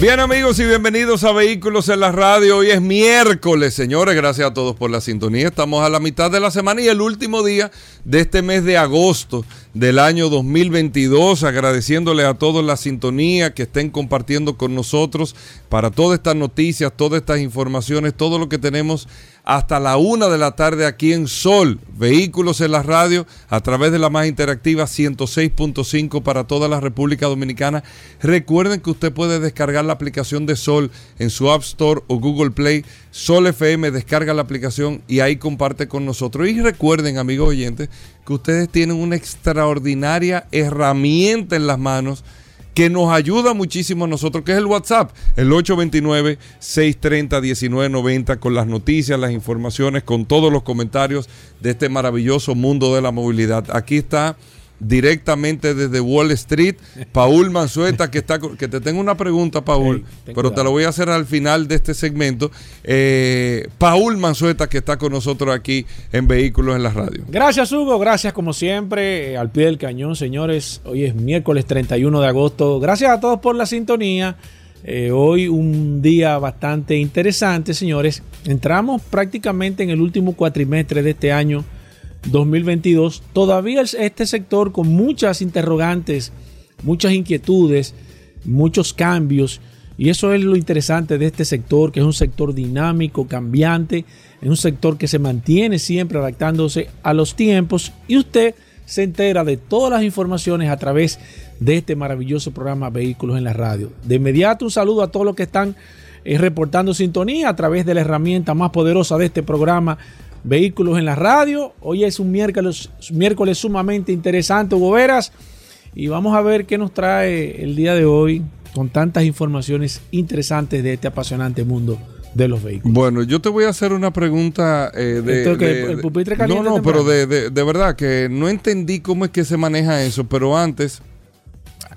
Bien amigos y bienvenidos a Vehículos en la Radio. Hoy es miércoles, señores. Gracias a todos por la sintonía. Estamos a la mitad de la semana y el último día de este mes de agosto del año 2022. Agradeciéndole a todos la sintonía que estén compartiendo con nosotros para todas estas noticias, todas estas informaciones, todo lo que tenemos hasta la una de la tarde aquí en Sol, Vehículos en la Radio, a través de la más interactiva 106.5 para toda la República Dominicana. Recuerden que usted puede descargar la aplicación de Sol en su App Store o Google Play. Sol FM, descarga la aplicación y ahí comparte con nosotros. Y recuerden, amigos oyentes, que ustedes tienen una extraordinaria herramienta en las manos que nos ayuda muchísimo a nosotros, que es el WhatsApp, el 829-630-1990, con las noticias, las informaciones, con todos los comentarios de este maravilloso mundo de la movilidad. Aquí está directamente desde Wall Street, Paul Manzueta, que está que te tengo una pregunta, Paul, pero te lo voy a hacer al final de este segmento. Eh, Paul Manzueta, que está con nosotros aquí en Vehículos en la Radio. Gracias, Hugo, gracias como siempre, eh, al pie del cañón, señores. Hoy es miércoles 31 de agosto. Gracias a todos por la sintonía. Eh, hoy un día bastante interesante, señores. Entramos prácticamente en el último cuatrimestre de este año 2022, todavía este sector con muchas interrogantes, muchas inquietudes, muchos cambios. Y eso es lo interesante de este sector, que es un sector dinámico, cambiante, es un sector que se mantiene siempre adaptándose a los tiempos y usted se entera de todas las informaciones a través de este maravilloso programa Vehículos en la Radio. De inmediato un saludo a todos los que están eh, reportando sintonía a través de la herramienta más poderosa de este programa, Vehículos en la Radio. Hoy es un miércoles, miércoles sumamente interesante, Hugo Veras. Y vamos a ver qué nos trae el día de hoy con tantas informaciones interesantes de este apasionante mundo de los vehículos. Bueno, yo te voy a hacer una pregunta eh, de, el pupitre caliente No, no, pero de, de, verdad que no entendí cómo es que se maneja eso, pero antes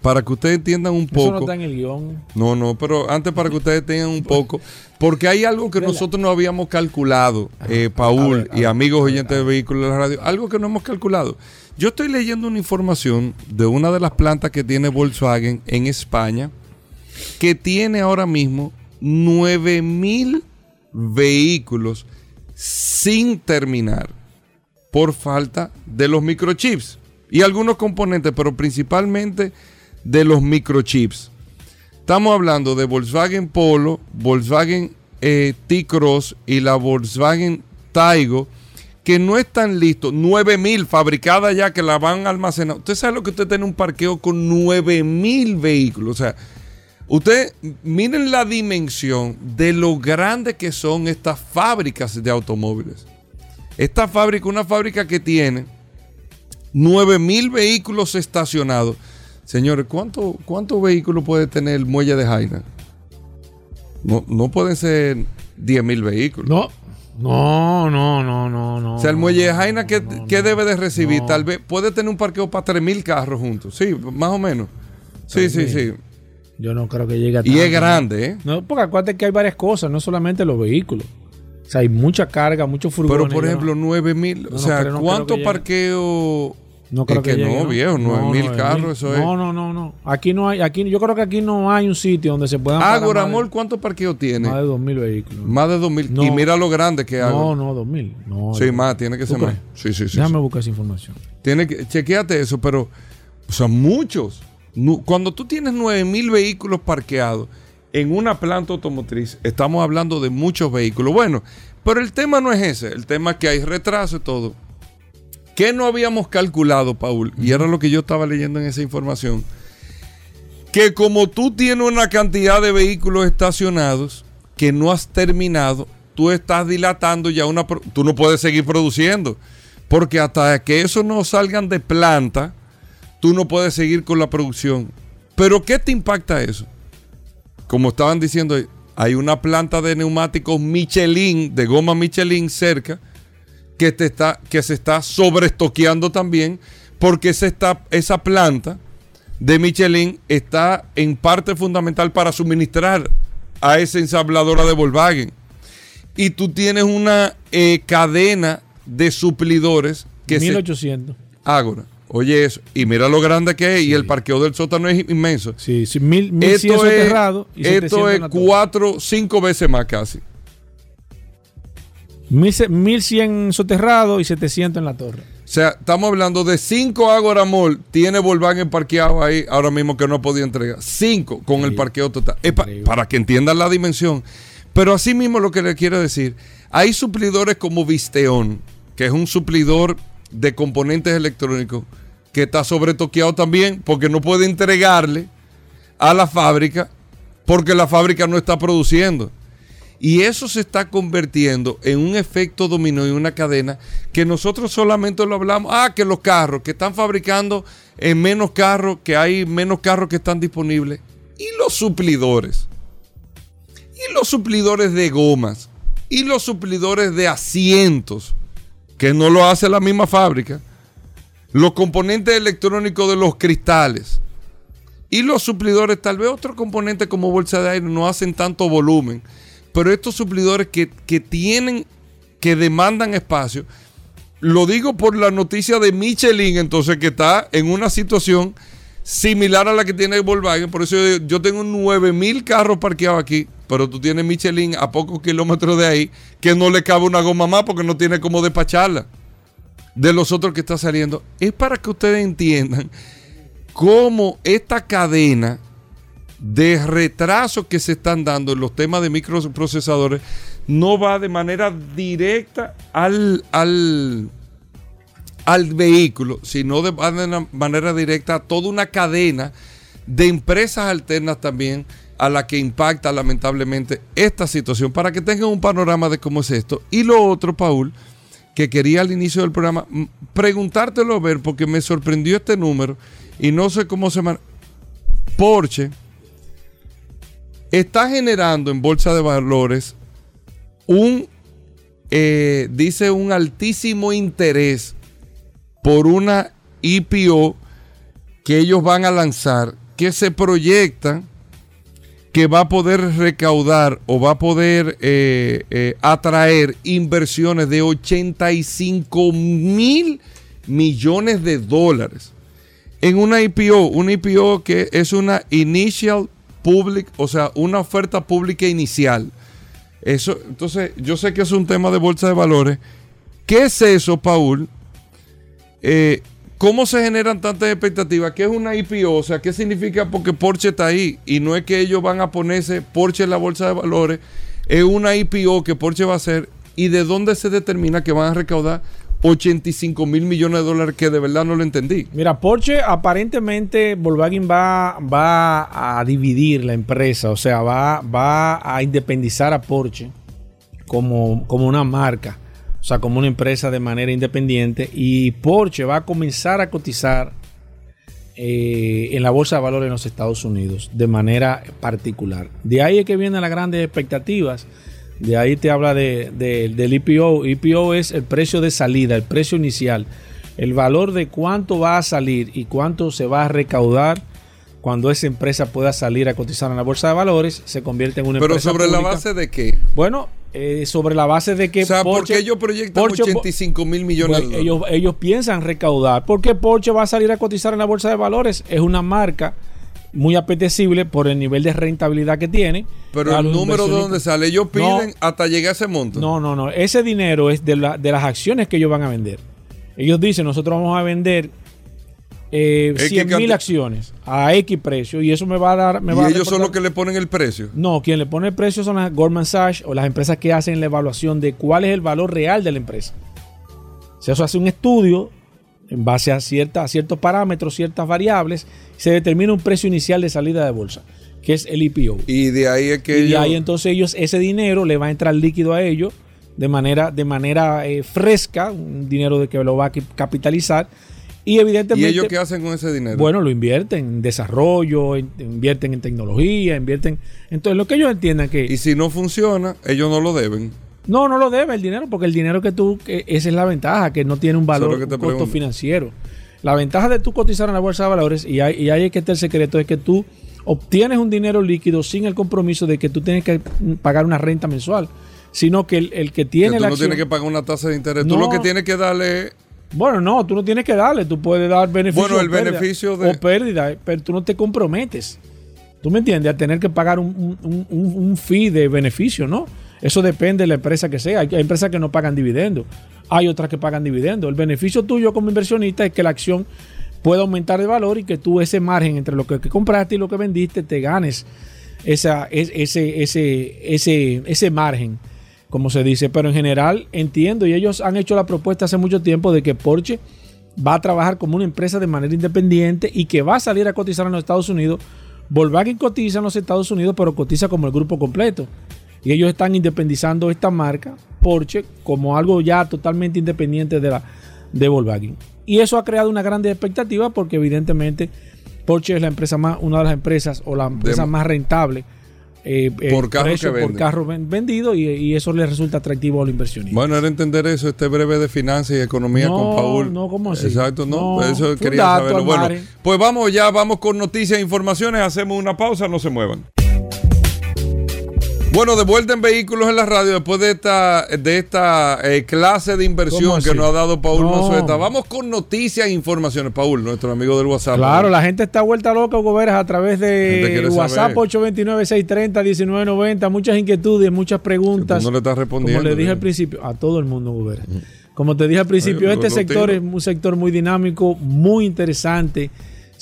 para que ustedes entiendan un poco. Eso no está en el guion. No, no, pero antes para que ustedes tengan un poco, porque hay algo que nosotros no habíamos calculado, eh, Paul y amigos oyentes de vehículos de la radio, algo que no hemos calculado. Yo estoy leyendo una información de una de las plantas que tiene Volkswagen en España, que tiene ahora mismo 9000 vehículos sin terminar por falta de los microchips y algunos componentes, pero principalmente de los microchips. Estamos hablando de Volkswagen Polo, Volkswagen eh, T-Cross y la Volkswagen Taigo, que no están listos. 9000 fabricadas ya que la van a almacenar. Usted sabe lo que usted tiene un parqueo con 9000 vehículos. O sea, usted miren la dimensión de lo grande que son estas fábricas de automóviles. Esta fábrica, una fábrica que tiene 9000 vehículos estacionados. Señores, ¿cuántos cuánto vehículos puede tener el muelle de Jaina? No, no pueden ser 10 mil vehículos. No, no, no, no, no, no. O sea, el muelle de Jaina, ¿qué, debe de recibir? Tal vez puede tener un parqueo para 3 mil carros juntos. Sí, más o menos. Sí, sí, sí. Yo no creo que llegue a Y es grande, ¿eh? No, porque acuérdate que hay varias cosas, no solamente los vehículos. O sea, hay mucha carga, muchos furgones. Pero, por ejemplo, 9 mil. o sea, ¿cuántos parqueos no creo que, no, viejo, nueve mil carros, eso es. No, no, no, no. Aquí no hay, aquí, yo creo que aquí no hay un sitio donde se puedan. Ágora Mall, ¿cuántos parqueos tiene? Más de dos mil vehículos. Más de dos mil. Y mira lo grande que hay. No, no, dos mil. No, sí, más, tiene que ser más. Sí, sí, sí. Déjame buscar esa información. Tiene que, chequeate eso, pero, sea, muchos. Cuando tú tienes nueve mil vehículos parqueados en una planta automotriz, estamos hablando de muchos vehículos. Bueno, pero el tema no es ese. El tema es que hay retraso y todo. ¿Qué no habíamos calculado, Paul? Y era lo que yo estaba leyendo en esa información. Que como tú tienes una cantidad de vehículos estacionados que no has terminado, tú estás dilatando ya una... Tú no puedes seguir produciendo. Porque hasta que eso no salgan de planta, tú no puedes seguir con la producción. Pero ¿qué te impacta eso? Como estaban diciendo, hay una planta de neumáticos Michelin, de goma Michelin cerca, que, te está, que se está sobreestoqueando también, porque esa, está, esa planta de Michelin está en parte fundamental para suministrar a esa ensambladora de Volkswagen. Y tú tienes una eh, cadena de suplidores que 1800. se... Ágora. Oye eso. Y mira lo grande que es. Y el parqueo del sótano es inmenso. Sí, sí mil, mil Esto es, esto es cuatro, cinco veces más casi. 1100 soterrado y 700 en la torre. O sea, estamos hablando de 5 Agora Mall. Tiene Volkswagen parqueado ahí ahora mismo que no podía entregar. 5 con el parqueo total. Es pa- para que entiendan la dimensión. Pero así mismo lo que le quiero decir, hay suplidores como Visteon, que es un suplidor de componentes electrónicos, que está sobretoqueado también porque no puede entregarle a la fábrica porque la fábrica no está produciendo. Y eso se está convirtiendo en un efecto dominó y una cadena que nosotros solamente lo hablamos. Ah, que los carros, que están fabricando en menos carros, que hay menos carros que están disponibles. Y los suplidores. Y los suplidores de gomas. Y los suplidores de asientos, que no lo hace la misma fábrica. Los componentes electrónicos de los cristales. Y los suplidores, tal vez otros componentes como bolsa de aire no hacen tanto volumen. Pero estos suplidores que, que tienen, que demandan espacio, lo digo por la noticia de Michelin, entonces que está en una situación similar a la que tiene Volkswagen. Por eso yo, yo tengo 9000 carros parqueados aquí, pero tú tienes Michelin a pocos kilómetros de ahí que no le cabe una goma más porque no tiene cómo despacharla de los otros que está saliendo. Es para que ustedes entiendan cómo esta cadena de retrasos que se están dando en los temas de microprocesadores no va de manera directa al, al, al vehículo, sino de, manera directa a toda una cadena de empresas alternas también a la que impacta lamentablemente esta situación, para que tengan un panorama de cómo es esto. Y lo otro, Paul, que quería al inicio del programa mm, preguntártelo a ver, porque me sorprendió este número y no sé cómo se man... Porsche está generando en bolsa de valores un, eh, dice, un altísimo interés por una IPO que ellos van a lanzar, que se proyecta que va a poder recaudar o va a poder eh, eh, atraer inversiones de 85 mil millones de dólares en una IPO, una IPO que es una Initial Public, o sea, una oferta pública inicial. Eso, entonces, yo sé que es un tema de bolsa de valores. ¿Qué es eso, Paul? Eh, ¿Cómo se generan tantas expectativas? ¿Qué es una IPO? O sea, ¿qué significa? Porque Porsche está ahí y no es que ellos van a ponerse Porsche en la bolsa de valores. Es una IPO que Porsche va a hacer y de dónde se determina que van a recaudar 85 mil millones de dólares que de verdad no lo entendí. Mira, Porsche aparentemente Volkswagen va, va a dividir la empresa, o sea, va, va a independizar a Porsche como, como una marca, o sea, como una empresa de manera independiente y Porsche va a comenzar a cotizar eh, en la bolsa de valores en los Estados Unidos de manera particular. De ahí es que vienen las grandes expectativas. De ahí te habla de, de, del IPO. IPO es el precio de salida, el precio inicial, el valor de cuánto va a salir y cuánto se va a recaudar cuando esa empresa pueda salir a cotizar en la bolsa de valores, se convierte en una Pero empresa sobre la base de qué? Bueno, eh, sobre la base de que o sea, ¿por Porsche- qué ellos proyectan Porsche- 85 mil millones Bueno, de dólares? ellos, ellos piensan recaudar. porque Porsche va a salir a cotizar en la bolsa de valores? Es una marca muy apetecible por el nivel de rentabilidad que tiene. Pero el número de dónde sale, ellos No. piden hasta llegar a ese monto. No, no, no. Ese dinero es de, la- de las acciones que ellos van a vender. Ellos dicen, nosotros vamos a vender eh, X 100 mil acciones a X precio y eso me va a dar... Me y va a ellos son los que le ponen el precio. No, quien le pone el precio son las Goldman Sachs o las empresas que hacen la evaluación de cuál es el valor real de la empresa. Se hace un estudio en base a, cierta, a ciertos parámetros, ciertas variables, se determina un precio inicial de salida de bolsa, que es el IPO. Y de ahí es que Y de ellos- ahí entonces ellos, ese dinero le va a entrar líquido a ellos de manera, de manera eh, fresca, un dinero de que lo va a capitalizar. Y evidentemente... ¿Y ellos qué hacen con ese dinero? Bueno, lo invierten en desarrollo, en- invierten en tecnología, invierten... Entonces, lo que ellos entiendan que... Y si no funciona, ellos no lo deben. No, no lo debe el dinero, porque el dinero que tú, que esa es la ventaja, que no tiene un valor, que te un costo pregunto. financiero. La ventaja de tú cotizar en la bolsa de valores, y ahí, y ahí es que está el secreto, es que tú obtienes un dinero líquido sin el compromiso de que tú tienes que pagar una renta mensual, sino que el, el que Que tiene tú la no acción- tienes que pagar una tasa de interés. Tú lo que tienes que darle Bueno, no, tú no tienes que darle, tú puedes dar beneficio Bueno, el o pérdida, beneficio de- o pérdida, pero tú no te comprometes. ¿Tú me entiendes? A tener que pagar un, un, un- un fee de beneficio, ¿no? Eso depende de la empresa que sea. Hay, empresas que no pagan dividendos. Hay otras que pagan dividendos. El beneficio tuyo como inversionista es que la acción pueda aumentar de valor y que tú ese margen entre lo que, compraste y lo que vendiste te ganes ese, ese, ese, ese margen, como se dice. Pero en general entiendo y ellos han hecho la propuesta hace mucho tiempo de que Porsche va a trabajar como una empresa de manera independiente y que va a salir a cotizar en los Estados Unidos. Volkswagen cotiza en los Estados Unidos, pero cotiza como el grupo completo. Y ellos están independizando esta marca, Porsche, como algo ya totalmente independiente de, la, de Volkswagen. Y eso ha creado una gran expectativa porque evidentemente Porsche es la empresa más, una de las empresas o la empresa más rentable eh, eh, Por carro precio que por carro ven- vendido y, y eso le resulta atractivo a los inversionistas. Bueno, era entender eso, este breve de finanzas y economía No, con Paul. no, ¿cómo así? Exacto, no, No, eso quería saberlo. Bueno, pues vamos ya, vamos con noticias e informaciones, hacemos una pausa, no se muevan. Bueno, de vuelta en vehículos en la radio después de esta de esta eh, clase de ¿Cómo inversión que nos ha dado Paul No. Manzueta. Vamos con noticias e informaciones. Paul, nuestro amigo del WhatsApp. Claro, la gente está vuelta loca, Hugo Veras, a través de WhatsApp saber. 829-630-1990. Muchas inquietudes, muchas preguntas. Tú no le estás respondiendo, Como le dije al principio, a todo el mundo, Hugo Veras. Como te dije al principio, este sector es un sector muy dinámico, muy interesante,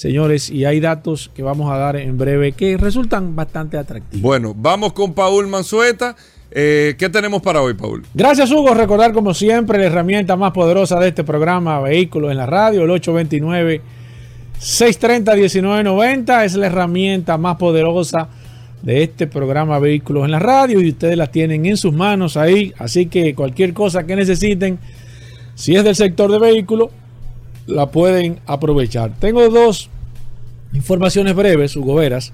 señores, y hay datos que vamos a dar en breve que resultan bastante atractivos. Bueno, vamos con Paul Manzueta. Eh, ¿Qué tenemos para hoy, Paul? Gracias, Hugo. Recordar, como siempre, la herramienta más poderosa de este programa, Vehículos en la Radio, el 829-630-1990. Es la herramienta más poderosa de este programa Vehículos en la Radio y ustedes la tienen en sus manos ahí. Así que cualquier cosa que necesiten, si es del sector de vehículos, la pueden aprovechar. Tengo dos informaciones breves, Hugo Veras.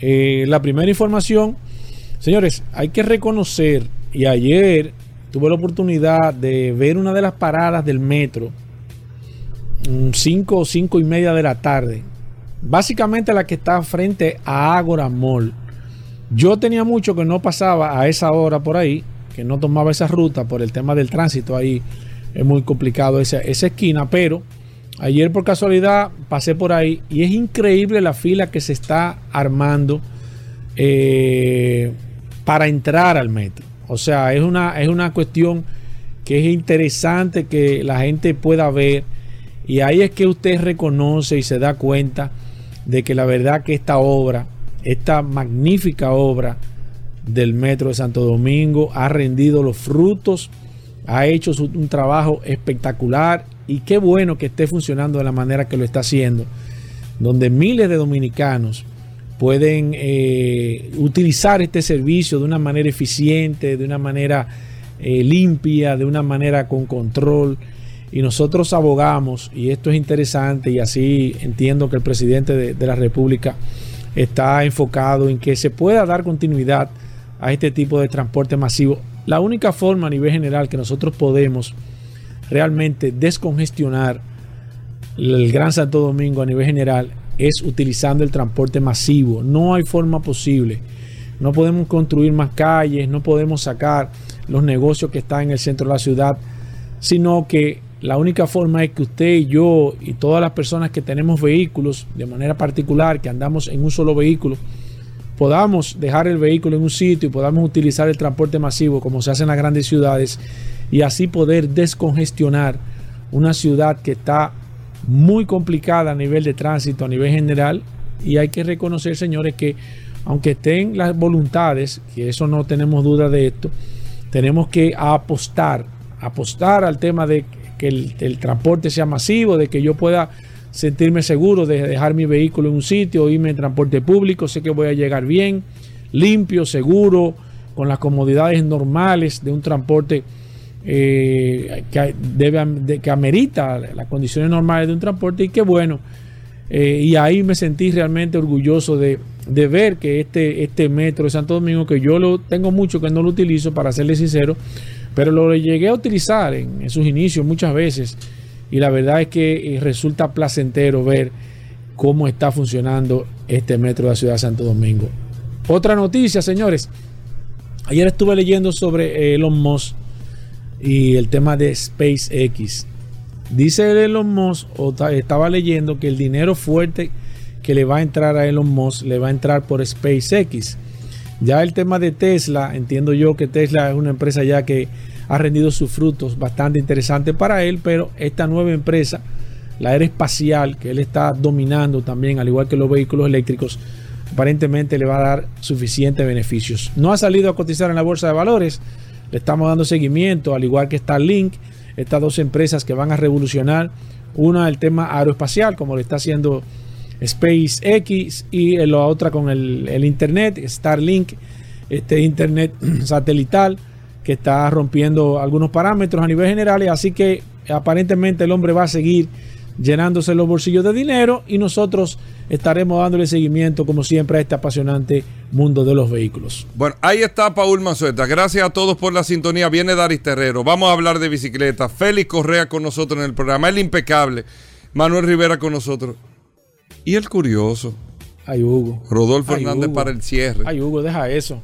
Eh, la primera información, señores, hay que reconocer, y ayer tuve la oportunidad de ver una de las paradas del metro, 5 o 5 y media de la tarde, básicamente la que está frente a Agora Mall. Yo tenía mucho que no pasaba a esa hora por ahí, que no tomaba esa ruta por el tema del tránsito ahí. Es muy complicado esa, esa esquina, pero ayer por casualidad pasé por ahí y es increíble la fila que se está armando eh, para entrar al metro. O sea, es una, es una cuestión que es interesante que la gente pueda ver y ahí es que usted reconoce y se da cuenta de que la verdad que esta obra, esta magnífica obra del Metro de Santo Domingo ha rendido los frutos, ha hecho un trabajo espectacular y qué bueno que esté funcionando de la manera que lo está haciendo, donde miles de dominicanos pueden eh, utilizar este servicio de una manera eficiente, de una manera eh, limpia, de una manera con control. Y nosotros abogamos, y esto es interesante, y así entiendo que el presidente de, de la República está enfocado en que se pueda dar continuidad a este tipo de transporte masivo. La única forma a nivel general que nosotros podemos realmente descongestionar el Gran Santo Domingo a nivel general es utilizando el transporte masivo. No hay forma posible. No podemos construir más calles, no podemos sacar los negocios que están en el centro de la ciudad, sino que la única forma es que usted y yo y todas las personas que tenemos vehículos de manera particular, que andamos en un solo vehículo, podamos dejar el vehículo en un sitio y podamos utilizar el transporte masivo como se hace en las grandes ciudades y así poder descongestionar una ciudad que está muy complicada a nivel de tránsito, a nivel general, y hay que reconocer, señores, que aunque estén las voluntades, que eso no tenemos duda de esto, tenemos que apostar, apostar al tema de que el, el transporte sea masivo, de que yo pueda sentirme seguro de dejar mi vehículo en un sitio, irme en transporte público, sé que voy a llegar bien, limpio, seguro, con las comodidades normales de un transporte eh, que, debe, que amerita las condiciones normales de un transporte y qué bueno. Eh, y ahí me sentí realmente orgulloso de, ver que este, este metro de Santo Domingo, que yo lo tengo mucho que no lo utilizo, para serle sincero, pero lo llegué a utilizar en, en sus inicios muchas veces y la verdad es que eh, resulta placentero ver cómo está funcionando este metro de la ciudad de Santo Domingo. Otra noticia, señores. Ayer estuve leyendo sobre Elon Musk y el tema de SpaceX. Dice Elon Musk, o estaba leyendo que el dinero fuerte que le va a entrar a Elon Musk le va a entrar por SpaceX. Ya el tema de Tesla, entiendo yo que Tesla es una empresa ya que ha rendido sus frutos bastante interesantes para él, pero esta nueva empresa, la aeroespacial, que él está dominando también, al igual que los vehículos eléctricos, aparentemente le va a dar suficientes beneficios. No ha salido a cotizar en la bolsa de valores, le estamos dando seguimiento, al igual que Starlink, estas dos empresas que van a revolucionar, una el tema aeroespacial, como le está haciendo SpaceX, y la otra con el Internet, Starlink, este Internet satelital que está rompiendo algunos parámetros a nivel general, así que aparentemente el hombre va a seguir llenándose los bolsillos de dinero y nosotros estaremos dándole seguimiento como siempre a este apasionante mundo de los vehículos. Bueno, ahí está Paul Mazueta. Gracias a todos por la sintonía. Viene Daris Terrero. Vamos a hablar de bicicleta. Félix Correa con nosotros en el programa. El impecable. Manuel Rivera con nosotros. Y el curioso. Ay, Hugo. Rodolfo Hernández para el cierre. Ay, Hugo, deja eso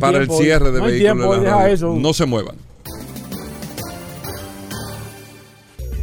para el cierre de vehículos. No se muevan.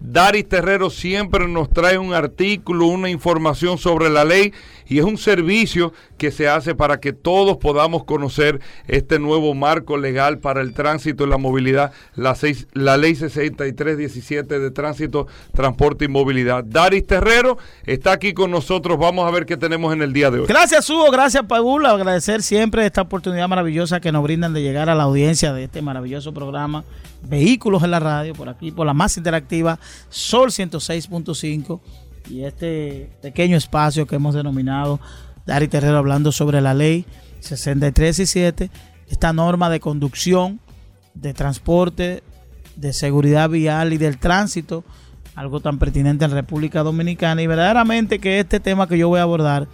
Daris Terrero siempre nos trae un artículo, una información sobre la ley y es un servicio que se hace para que todos podamos conocer este nuevo marco legal para el tránsito y la movilidad, la, ley 6317 de tránsito, transporte y movilidad. Daris Terrero está aquí con nosotros, vamos a ver qué tenemos en el día de hoy. Gracias Hugo, gracias Paul, agradecer siempre esta oportunidad maravillosa que nos brindan de llegar a la audiencia de este maravilloso programa Vehículos en la Radio, por aquí, por la más interactiva Sol 106.5 y este pequeño espacio que hemos denominado Dari Terrero hablando sobre la ley 63 esta norma de conducción, de transporte, de seguridad vial y del tránsito, algo tan pertinente en República Dominicana. Y verdaderamente que este tema que yo voy a abordar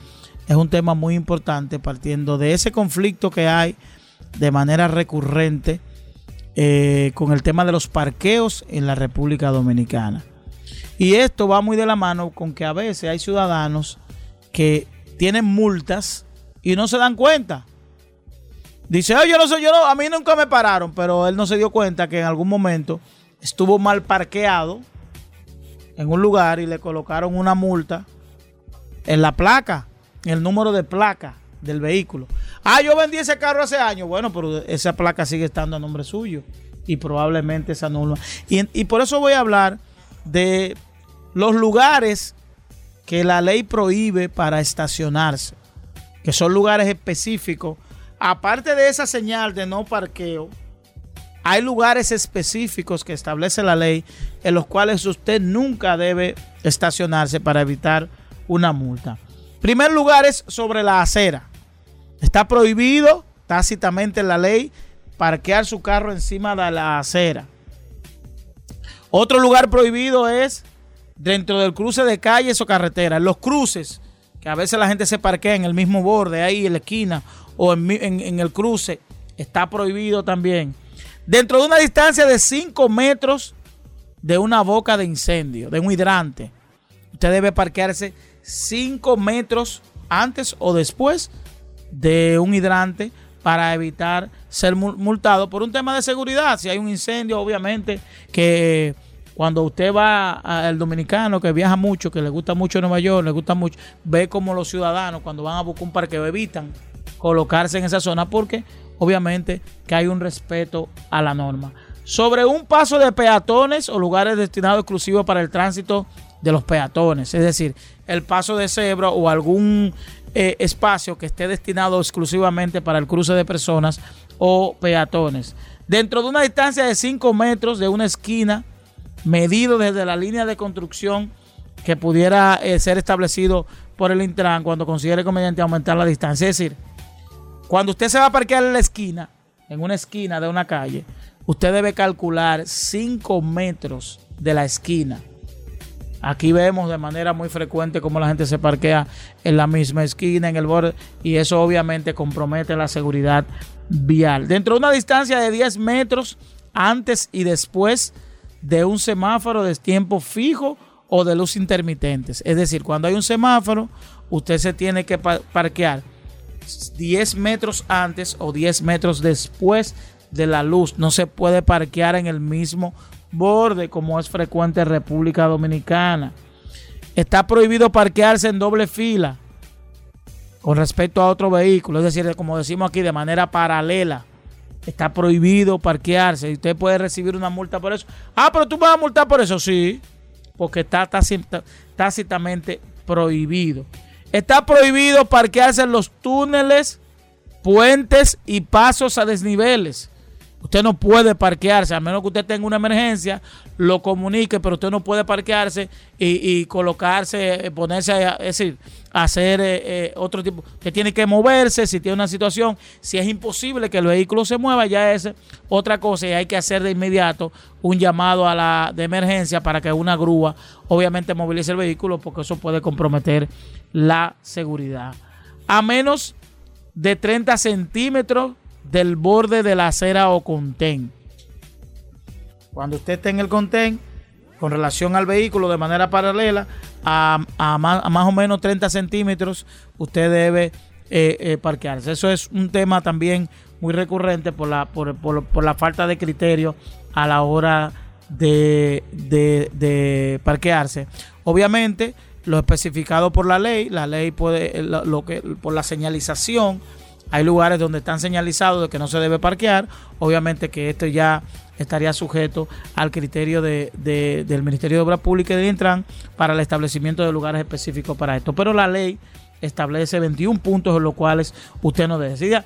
es un tema muy importante partiendo de ese conflicto que hay de manera recurrente eh, con el tema de los parqueos en la República Dominicana. Y esto va muy de la mano con que a veces hay ciudadanos que tienen multas y no se dan cuenta. Dice, yo no sé, yo no, a mí nunca me pararon, pero él no se dio cuenta que en algún momento estuvo mal parqueado en un lugar y le colocaron una multa en la placa, en el número de placa del vehículo. Ah, yo vendí ese carro hace años. Bueno, pero esa placa sigue estando a nombre suyo y probablemente esa anula. Y, y por eso voy a hablar de los lugares que la ley prohíbe para estacionarse, que son lugares específicos. Aparte de esa señal de no parqueo, hay lugares específicos que establece la ley en los cuales usted nunca debe estacionarse para evitar una multa. Primer lugar es sobre la acera. Está prohibido tácitamente en la ley parquear su carro encima de la acera. Otro lugar prohibido es dentro del cruce de calles o carreteras. Los cruces, que a veces la gente se parquea en el mismo borde, ahí en la esquina o en, el cruce, está prohibido también. Dentro de una distancia de 5 metros de una boca de incendio, de un hidrante, usted debe parquearse 5 metros antes o después de un hidrante para evitar ser multado por un tema de seguridad. Si hay un incendio, obviamente que cuando usted va al dominicano que viaja mucho, que le gusta mucho Nueva York, le gusta mucho, ve como los ciudadanos cuando van a buscar un parqueo evitan colocarse en esa zona porque obviamente que hay un respeto a la norma. Sobre un paso de peatones o lugares destinados exclusivos para el tránsito de los peatones, es decir, el paso de cebra o algún eh, espacio que esté destinado exclusivamente para el cruce de personas o peatones. Dentro de una distancia de 5 metros de una esquina, medido desde la línea de construcción que pudiera eh, ser establecido por el Intran cuando considere conveniente aumentar la distancia. Es decir, cuando usted se va a parquear en la esquina, en una esquina de una calle, usted debe calcular 5 metros de la esquina. Aquí vemos de manera muy frecuente cómo la gente se parquea en la misma esquina, en el borde, y eso obviamente compromete la seguridad vial. Dentro de una distancia de 10 metros antes y después de un semáforo de tiempo fijo o de luz intermitentes. Es decir, cuando hay un semáforo, usted se tiene que parquear 10 metros antes o 10 metros después de la luz. No se puede parquear en el mismo borde como es frecuente en República Dominicana. Está prohibido parquearse en doble fila con respecto a otro vehículo, es decir, como decimos aquí, de manera paralela. Está prohibido parquearse y usted puede recibir una multa por eso. Ah, pero tú vas a multar por eso, sí, porque está tácitamente prohibido. Está prohibido parquearse en los túneles, puentes y pasos a desniveles. Usted no puede parquearse, a menos que usted tenga una emergencia, lo comunique, pero usted no puede parquearse y, colocarse, eh, ponerse, a, es decir, hacer eh, eh, otro tipo, que tiene que moverse si tiene una situación. Si es imposible que el vehículo se mueva, ya es otra cosa y hay que hacer de inmediato un llamado a la de emergencia para que una grúa obviamente movilice el vehículo porque eso puede comprometer la seguridad. A menos de 30 centímetros del borde de la acera o contén. Cuando usted esté en el contén, con relación al vehículo de manera paralela, a, más, o menos 30 centímetros, usted debe eh, eh, parquearse. Eso es un tema también muy recurrente por la, por, la falta de criterio a la hora de, de, parquearse. Obviamente, lo especificado por la ley, la ley puede, lo que, por la señalización, hay lugares donde están señalizados de que no se debe parquear. Obviamente que esto ya estaría sujeto al criterio de, del Ministerio de Obras Públicas y del Intran para el establecimiento de lugares específicos para esto. Pero la ley establece 21 puntos en los cuales usted no decida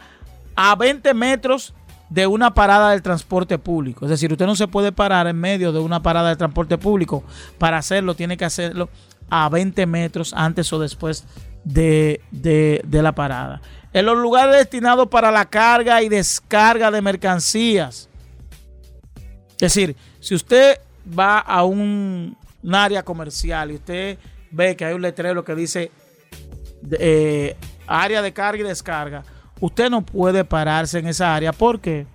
a 20 metros de una parada del transporte público. Es decir, usted no se puede parar en medio de una parada de transporte público. Para hacerlo, tiene que hacerlo a 20 metros antes o después de, de la parada en los lugares destinados para la carga y descarga de mercancías. Es decir, si usted va a un, área comercial y usted ve que hay un letrero que dice eh, área de carga y descarga, usted no puede pararse en esa área. ¿Por qué?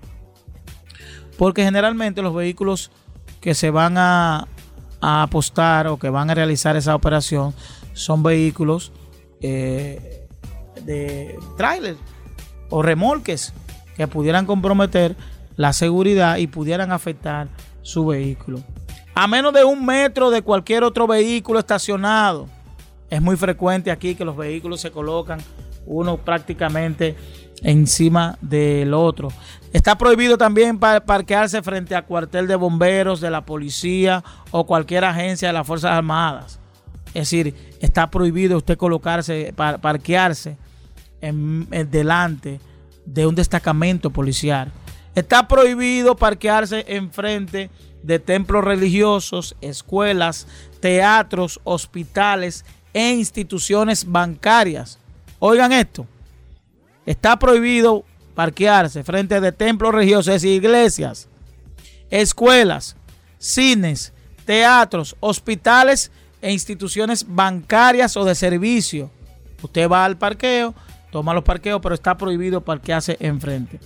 Porque generalmente los vehículos que se van a, apostar o que van a realizar esa operación son vehículos eh, de trailers o remolques que pudieran comprometer la seguridad y pudieran afectar su vehículo. A menos de un metro de cualquier otro vehículo estacionado. Es muy frecuente aquí que los vehículos se colocan uno prácticamente encima del otro. Está prohibido también parquearse frente a cuartel de bomberos, de la policía o cualquier agencia de las Fuerzas Armadas. Es decir, está prohibido usted colocarse, parquearse delante de un destacamento policial. Está prohibido parquearse enfrente de templos religiosos, escuelas, teatros, hospitales e instituciones bancarias. Oigan esto. Está prohibido parquearse frente de templos religiosos, iglesias, escuelas, cines, teatros, hospitales e instituciones bancarias o de servicio. Usted va al parqueo, toma los parqueos, pero está prohibido parquearse enfrente.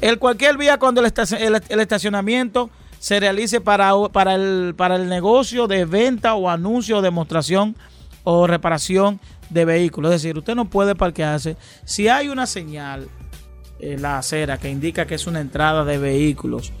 El cualquier vía cuando el, estacionamiento se realice para, el, para el negocio de venta o anuncio, demostración o reparación de vehículos. Es decir, usted no puede parquearse. Si hay una señal en la acera que indica que es una entrada de vehículos,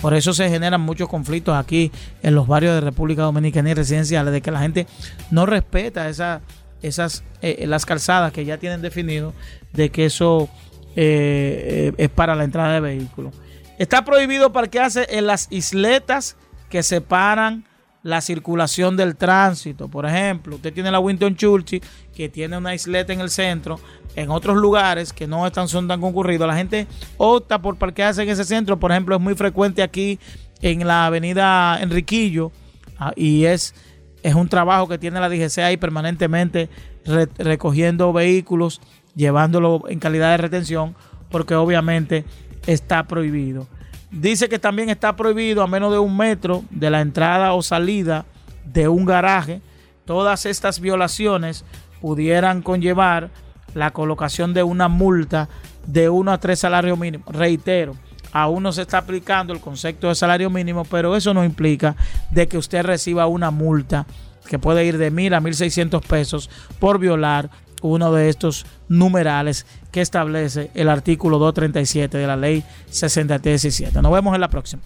por eso se generan muchos conflictos aquí en los barrios de República Dominicana y residenciales, de que la gente no respeta esa esas eh, las calzadas que ya tienen definido de que eso eh, eh, es para la entrada de vehículos. Está prohibido parquearse en las isletas que separan la circulación del tránsito. Por ejemplo, usted tiene la Winton Churchill, que tiene una isleta en el centro. En otros lugares que no están, son tan concurridos, la gente opta por parquearse en ese centro. Por ejemplo, es muy frecuente aquí en la avenida Enriquillo ah, y es Es un trabajo que tiene la DGC ahí permanentemente re- recogiendo vehículos, llevándolo en calidad de retención, porque obviamente está prohibido. Dice que también está prohibido a menos de un metro de la entrada o salida de un garaje. Todas estas violaciones pudieran conllevar la colocación de una multa de 1 a 3 salarios mínimos. Reitero, aún no se está aplicando el concepto de salario mínimo, pero eso no implica de que usted reciba una multa que puede ir de mil a mil seiscientos pesos por violar uno de estos numerales que establece el artículo 237 de la ley 6317. Nos vemos en la próxima.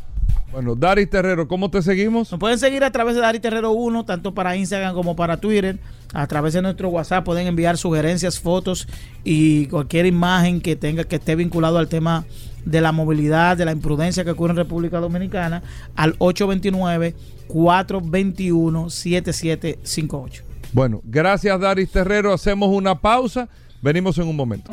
Bueno, Dari Terrero, ¿cómo te seguimos? Nos pueden seguir a través de Dari Terrero 1, tanto para Instagram como para Twitter. A través de nuestro WhatsApp pueden enviar sugerencias, fotos y cualquier imagen que tenga que esté vinculado al tema de la movilidad, de la imprudencia que ocurre en República Dominicana al 829-421-7758. Bueno, gracias Daris Terrero. Hacemos una pausa. Venimos en un momento.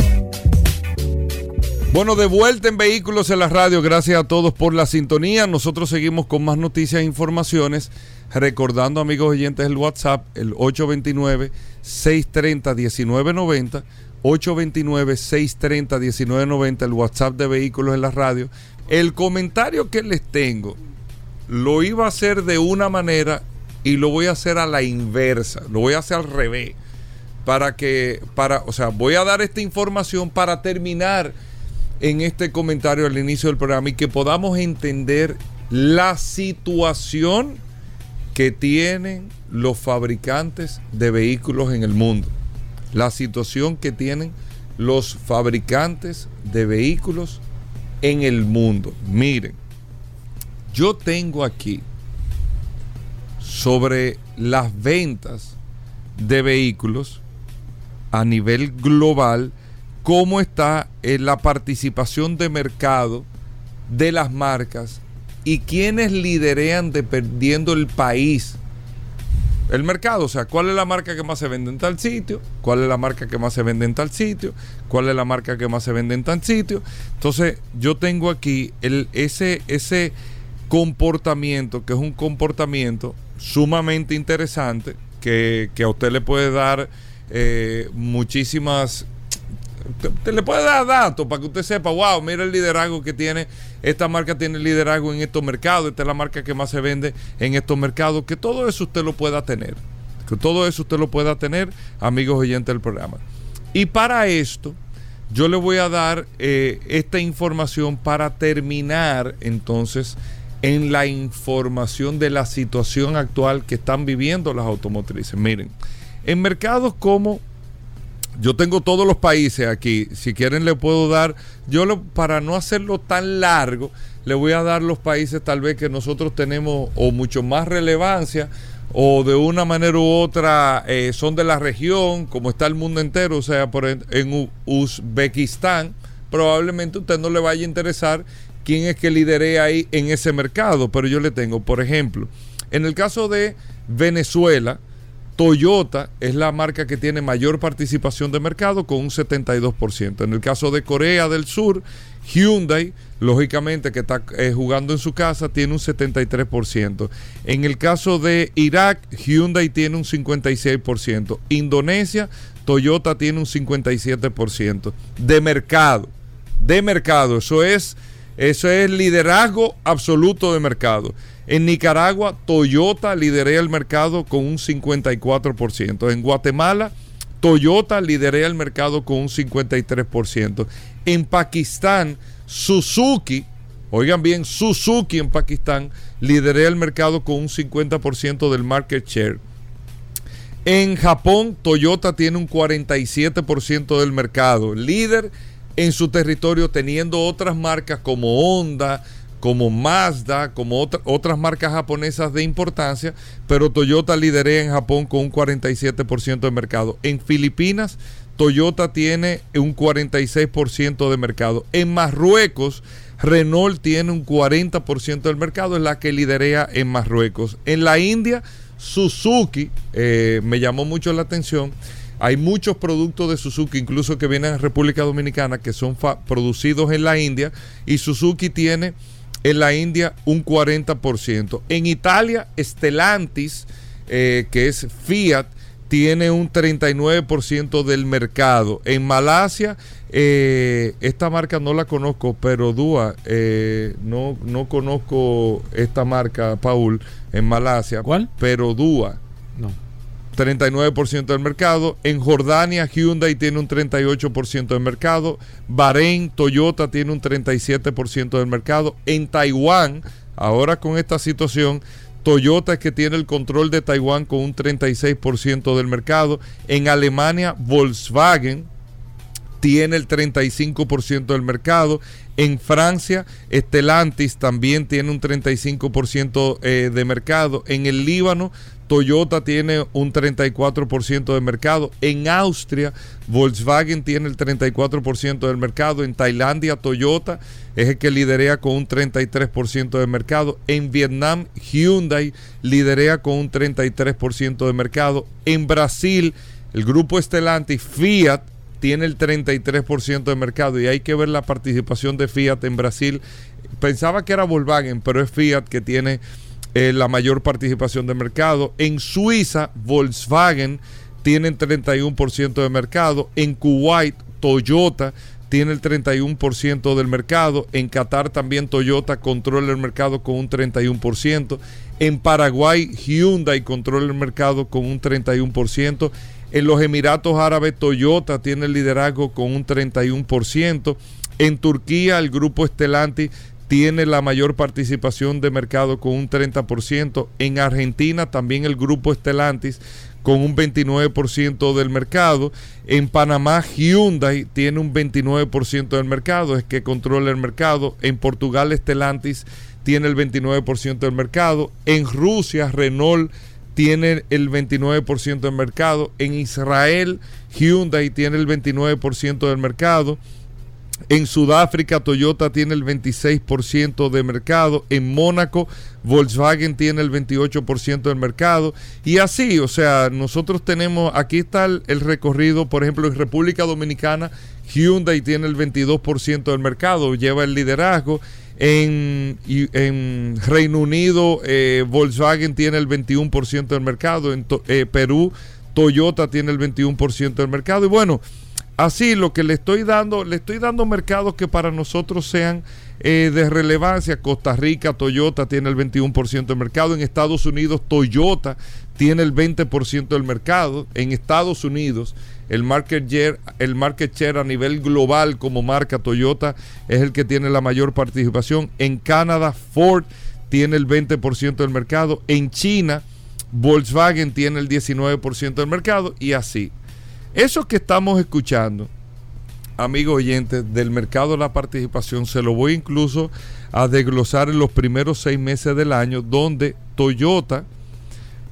Bueno, de vuelta en Vehículos en la Radio. Gracias a todos por la sintonía. Nosotros seguimos con más noticias e informaciones. Recordando, amigos oyentes, el WhatsApp, el 829-630-1990. 829-630-1990, el WhatsApp de Vehículos en la Radio. El comentario que les tengo lo iba a hacer de una manera y lo voy a hacer a la inversa, lo voy a hacer al revés. Para que, para, o sea, voy a dar esta información para terminar en este comentario al inicio del programa y que podamos entender la situación que tienen los fabricantes de vehículos en el mundo. La situación que tienen los fabricantes de vehículos en el mundo. Miren, yo tengo aquí sobre las ventas de vehículos a nivel global, cómo está en la participación de mercado de las marcas y quiénes liderean dependiendo el país. El mercado, o sea, cuál es la marca que más se vende en tal sitio, cuál es la marca que más se vende en tal sitio, cuál es la marca que más se vende en tal sitio. Entonces, yo tengo aquí el, ese, ese comportamiento, que es un comportamiento sumamente interesante, que, que a usted le puede dar eh, muchísimas te, le puede dar datos para que usted sepa, wow, mira el liderazgo que tiene, esta marca tiene liderazgo en estos mercados, esta es la marca que más se vende en estos mercados, que todo eso usted lo pueda tener, que todo eso usted lo pueda tener, amigos oyentes del programa. Y para esto, yo le voy a dar eh, esta información para terminar entonces en la información de la situación actual que están viviendo las automotrices. Miren, en mercados como yo tengo todos los países aquí. Si quieren le puedo dar, yo lo, para no hacerlo tan largo, le voy a dar los países tal vez que nosotros tenemos o mucho más relevancia o de una manera u otra eh, son de la región, como está el mundo entero, o sea, por en, en Uzbekistán, probablemente usted no le vaya a interesar quién es que lidere ahí en ese mercado, pero yo le tengo, por ejemplo, en el caso de Venezuela, Toyota es la marca que tiene mayor participación de mercado con un 72%. En el caso de Corea del Sur, Hyundai, lógicamente que está eh, jugando en su casa, tiene un 73%. En el caso de Irak, Hyundai tiene un 56%. Indonesia, Toyota tiene un 57%. De mercado, de mercado, eso es, eso es liderazgo absoluto de mercado. En Nicaragua, Toyota liderea el mercado con un 54%. En Guatemala, Toyota liderea el mercado con un 53%. En Pakistán, Suzuki, oigan bien, Suzuki en Pakistán liderea el mercado con un 50% del market share. En Japón, Toyota tiene un 47% del mercado, líder en su territorio, teniendo otras marcas como Honda, como Mazda, como otra- otras marcas japonesas de importancia, pero Toyota liderea en Japón con un 47% de mercado. En Filipinas, Toyota tiene un 46% de mercado. En Marruecos, Renault tiene un 40% del mercado, es la que liderea en Marruecos. En la India, Suzuki, eh, me llamó mucho la atención. Hay muchos productos de Suzuki, incluso que vienen a República Dominicana, que son producidos en la India, y Suzuki tiene en la India un 40%. En Italia, Stellantis eh, que es Fiat, tiene un 39% del mercado. En Malasia, eh, esta marca no la conozco, pero Dua, eh, no, no conozco esta marca, Paul, en Malasia. ¿Cuál? Pero Dua. No. 39% del mercado. En Jordania, Hyundai tiene un 38% del mercado. Bahrein, Toyota tiene un 37% del mercado. En Taiwán, ahora con esta situación, Toyota es que tiene el control de Taiwán con un 36% del mercado. En Alemania, Volkswagen tiene el 35% del mercado. En Francia, Stellantis también tiene un 35% eh, de mercado. En el Líbano, Toyota tiene un 34% de mercado. En Austria, Volkswagen tiene el 34% del mercado. En Tailandia, Toyota es el que liderea con un 33% de mercado. En Vietnam, Hyundai liderea con un 33% de mercado. En Brasil, el grupo Stellantis, Fiat, tiene el 33% de mercado y hay que ver la participación de Fiat en Brasil. Pensaba que era Volkswagen, pero es Fiat que tiene eh, la mayor participación de mercado. En Suiza, Volkswagen tiene 31% de mercado. En Kuwait, Toyota tiene el 31% del mercado. En Qatar también Toyota controla el mercado con un 31%. En Paraguay, Hyundai controla el mercado con un 31%. En los Emiratos Árabes, Toyota tiene el liderazgo con un 31%. En Turquía, el grupo Estelanti tiene la mayor participación de mercado con un 30%. En Argentina también el grupo Estelantis con un 29% del mercado. En Panamá Hyundai tiene un 29% del mercado, es que controla el mercado. En Portugal Estelantis tiene el 29% del mercado. En Rusia Renault tiene el 29% del mercado. En Israel Hyundai tiene el 29% del mercado. En Sudáfrica, Toyota tiene el 26% de mercado. En Mónaco, Volkswagen tiene el 28% del mercado. Y así, o sea, nosotros tenemos, aquí está el, recorrido, por ejemplo, en República Dominicana, Hyundai tiene el 22% del mercado, lleva el liderazgo. En, en Reino Unido, eh, Volkswagen tiene el 21% del mercado. En eh, Perú, Toyota tiene el 21% del mercado. Y bueno, Así lo que le estoy dando, le estoy dando mercados que para nosotros sean eh, de relevancia. Costa Rica, Toyota tiene el 21% del mercado. En Estados Unidos, Toyota tiene el 20% del mercado. En Estados Unidos, el market, share, el market share a nivel global como marca Toyota es el que tiene la mayor participación. En Canadá, Ford tiene el 20% del mercado. En China, Volkswagen tiene el 19% del mercado y así. Eso que estamos escuchando, amigos oyentes, del mercado de la participación, se lo voy incluso a desglosar en los primeros seis meses del año, donde Toyota,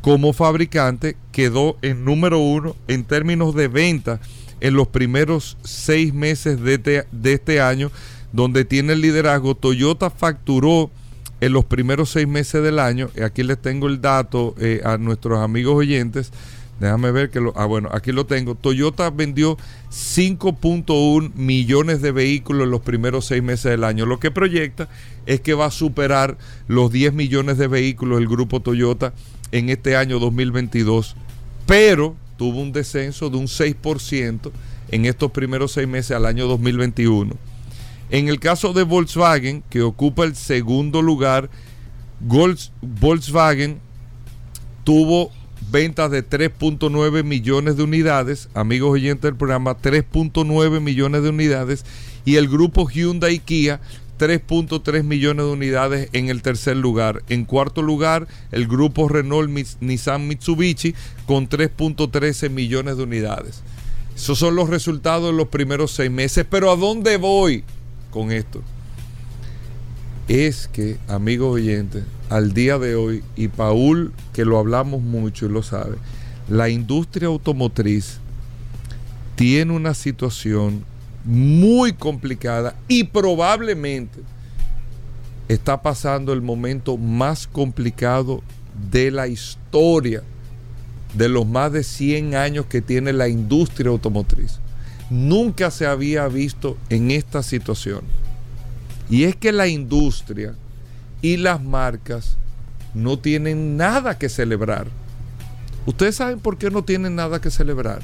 como fabricante, quedó en número uno en términos de venta en los primeros seis meses de este, de este año, donde tiene el liderazgo. Toyota facturó en los primeros seis meses del año, aquí les tengo el dato eh, a nuestros amigos oyentes, Déjame ver que lo. Ah, bueno, aquí lo tengo. Toyota vendió 5.1 millones de vehículos en los primeros seis meses del año. Lo que proyecta es que va a superar los 10 millones de vehículos el grupo Toyota en este año 2022. Pero tuvo un descenso de un 6% en estos primeros seis meses al año 2021. En el caso de Volkswagen, que ocupa el segundo lugar, Volkswagen tuvo ventas de 3.9 millones de unidades, amigos oyentes del programa, 3.9 millones de unidades y el grupo Hyundai Kia 3.3 millones de unidades en el tercer lugar. En cuarto lugar, el grupo Renault Nissan Mitsubishi con 3.13 millones de unidades. Esos son los resultados de los primeros seis meses. Pero ¿a dónde voy con esto? Es que, amigos oyentes, al día de hoy, y Paul, que lo hablamos mucho y lo sabe, la industria automotriz tiene una situación muy complicada y probablemente está pasando el momento más complicado de la historia de los más de 100 años que tiene la industria automotriz. Nunca se había visto en esta situación. Y es que la industria y las marcas no tienen nada que celebrar. ¿Ustedes saben por qué no tienen nada que celebrar?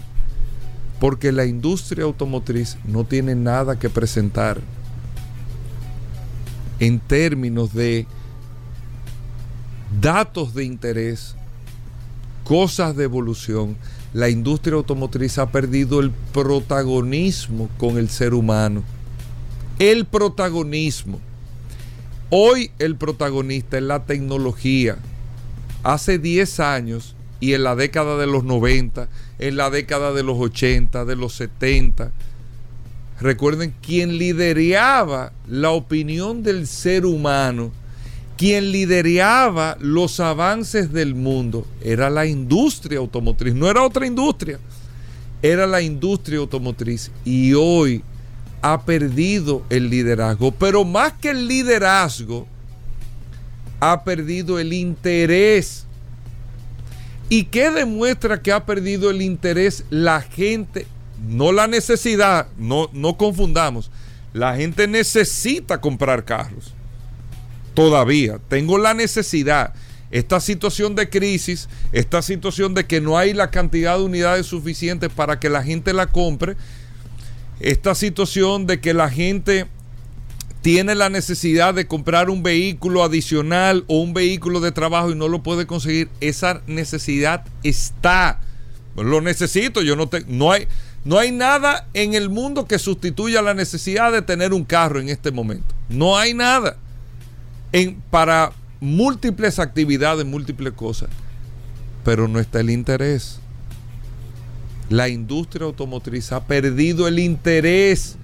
Porque la industria automotriz no tiene nada que presentar en términos de datos de interés, cosas de evolución. La industria automotriz ha perdido el protagonismo con el ser humano. El protagonismo. Hoy el protagonista es la tecnología. Hace 10 años y en la década de los 90, en la década de los 80, de los 70, recuerden, quien lideraba la opinión del ser humano, quien lideraba los avances del mundo, era la industria automotriz, no era otra industria, era la industria automotriz. Y hoy ha perdido el liderazgo, pero más que el liderazgo, ha perdido el interés. ¿Y qué demuestra que ha perdido el interés la gente? No la necesidad, no, no confundamos. La gente necesita comprar carros. Todavía. Tengo la necesidad. Esta situación de crisis, esta situación de que no hay la cantidad de unidades suficientes para que la gente la compre, esta situación de que la gente tiene la necesidad de comprar un vehículo adicional o un vehículo de trabajo y no lo puede conseguir, esa necesidad está. Lo necesito, yo no te, no hay no hay nada en el mundo que sustituya la necesidad de tener un carro en este momento. No hay nada en, para múltiples actividades, múltiples cosas. Pero no está el interés la industria automotriz ha perdido el interés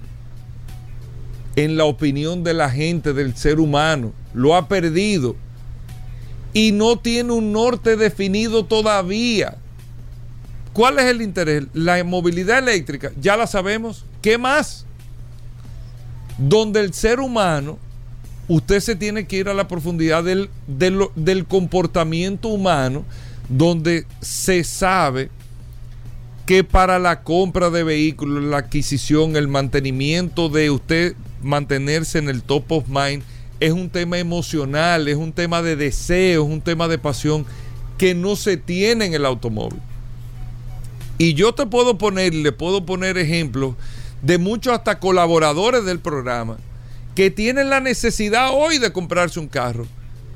en la opinión de la gente, del ser humano. Lo ha perdido. Y no tiene un norte definido todavía. ¿Cuál es el interés? La movilidad eléctrica, ya la sabemos. ¿Qué más? Donde el ser humano, usted se tiene que ir a la profundidad del, del, comportamiento humano, donde se sabe que para la compra de vehículos, la adquisición, el mantenimiento de usted mantenerse en el top of mind es un tema emocional, es un tema de deseo, es un tema de pasión que no se tiene en el automóvil. Y yo te puedo poner, le puedo poner ejemplos de muchos hasta colaboradores del programa que tienen la necesidad hoy de comprarse un carro,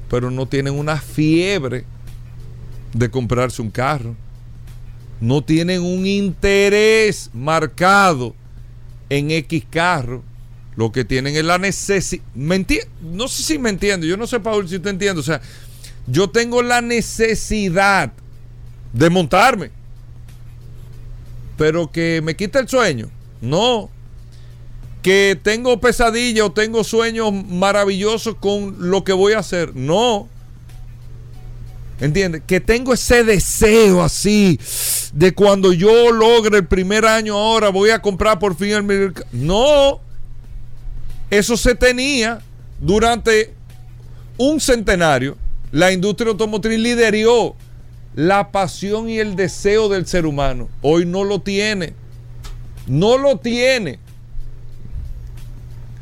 pero no tienen una fiebre de comprarse un carro no tienen un interés marcado en X carro. Lo que tienen es la necesidad. No sé si me entiende. Yo no sé, Paul, si te entiendo. O sea, yo tengo la necesidad de montarme. Pero que me quita el sueño. No. Que tengo pesadilla o tengo sueños maravillosos con lo que voy a hacer. No. ¿Entiendes? Que tengo ese deseo así de cuando yo logre el primer año ahora voy a comprar por fin el. No. Eso se tenía durante un centenario. La industria automotriz lideró la pasión y el deseo del ser humano. Hoy no lo tiene. No lo tiene.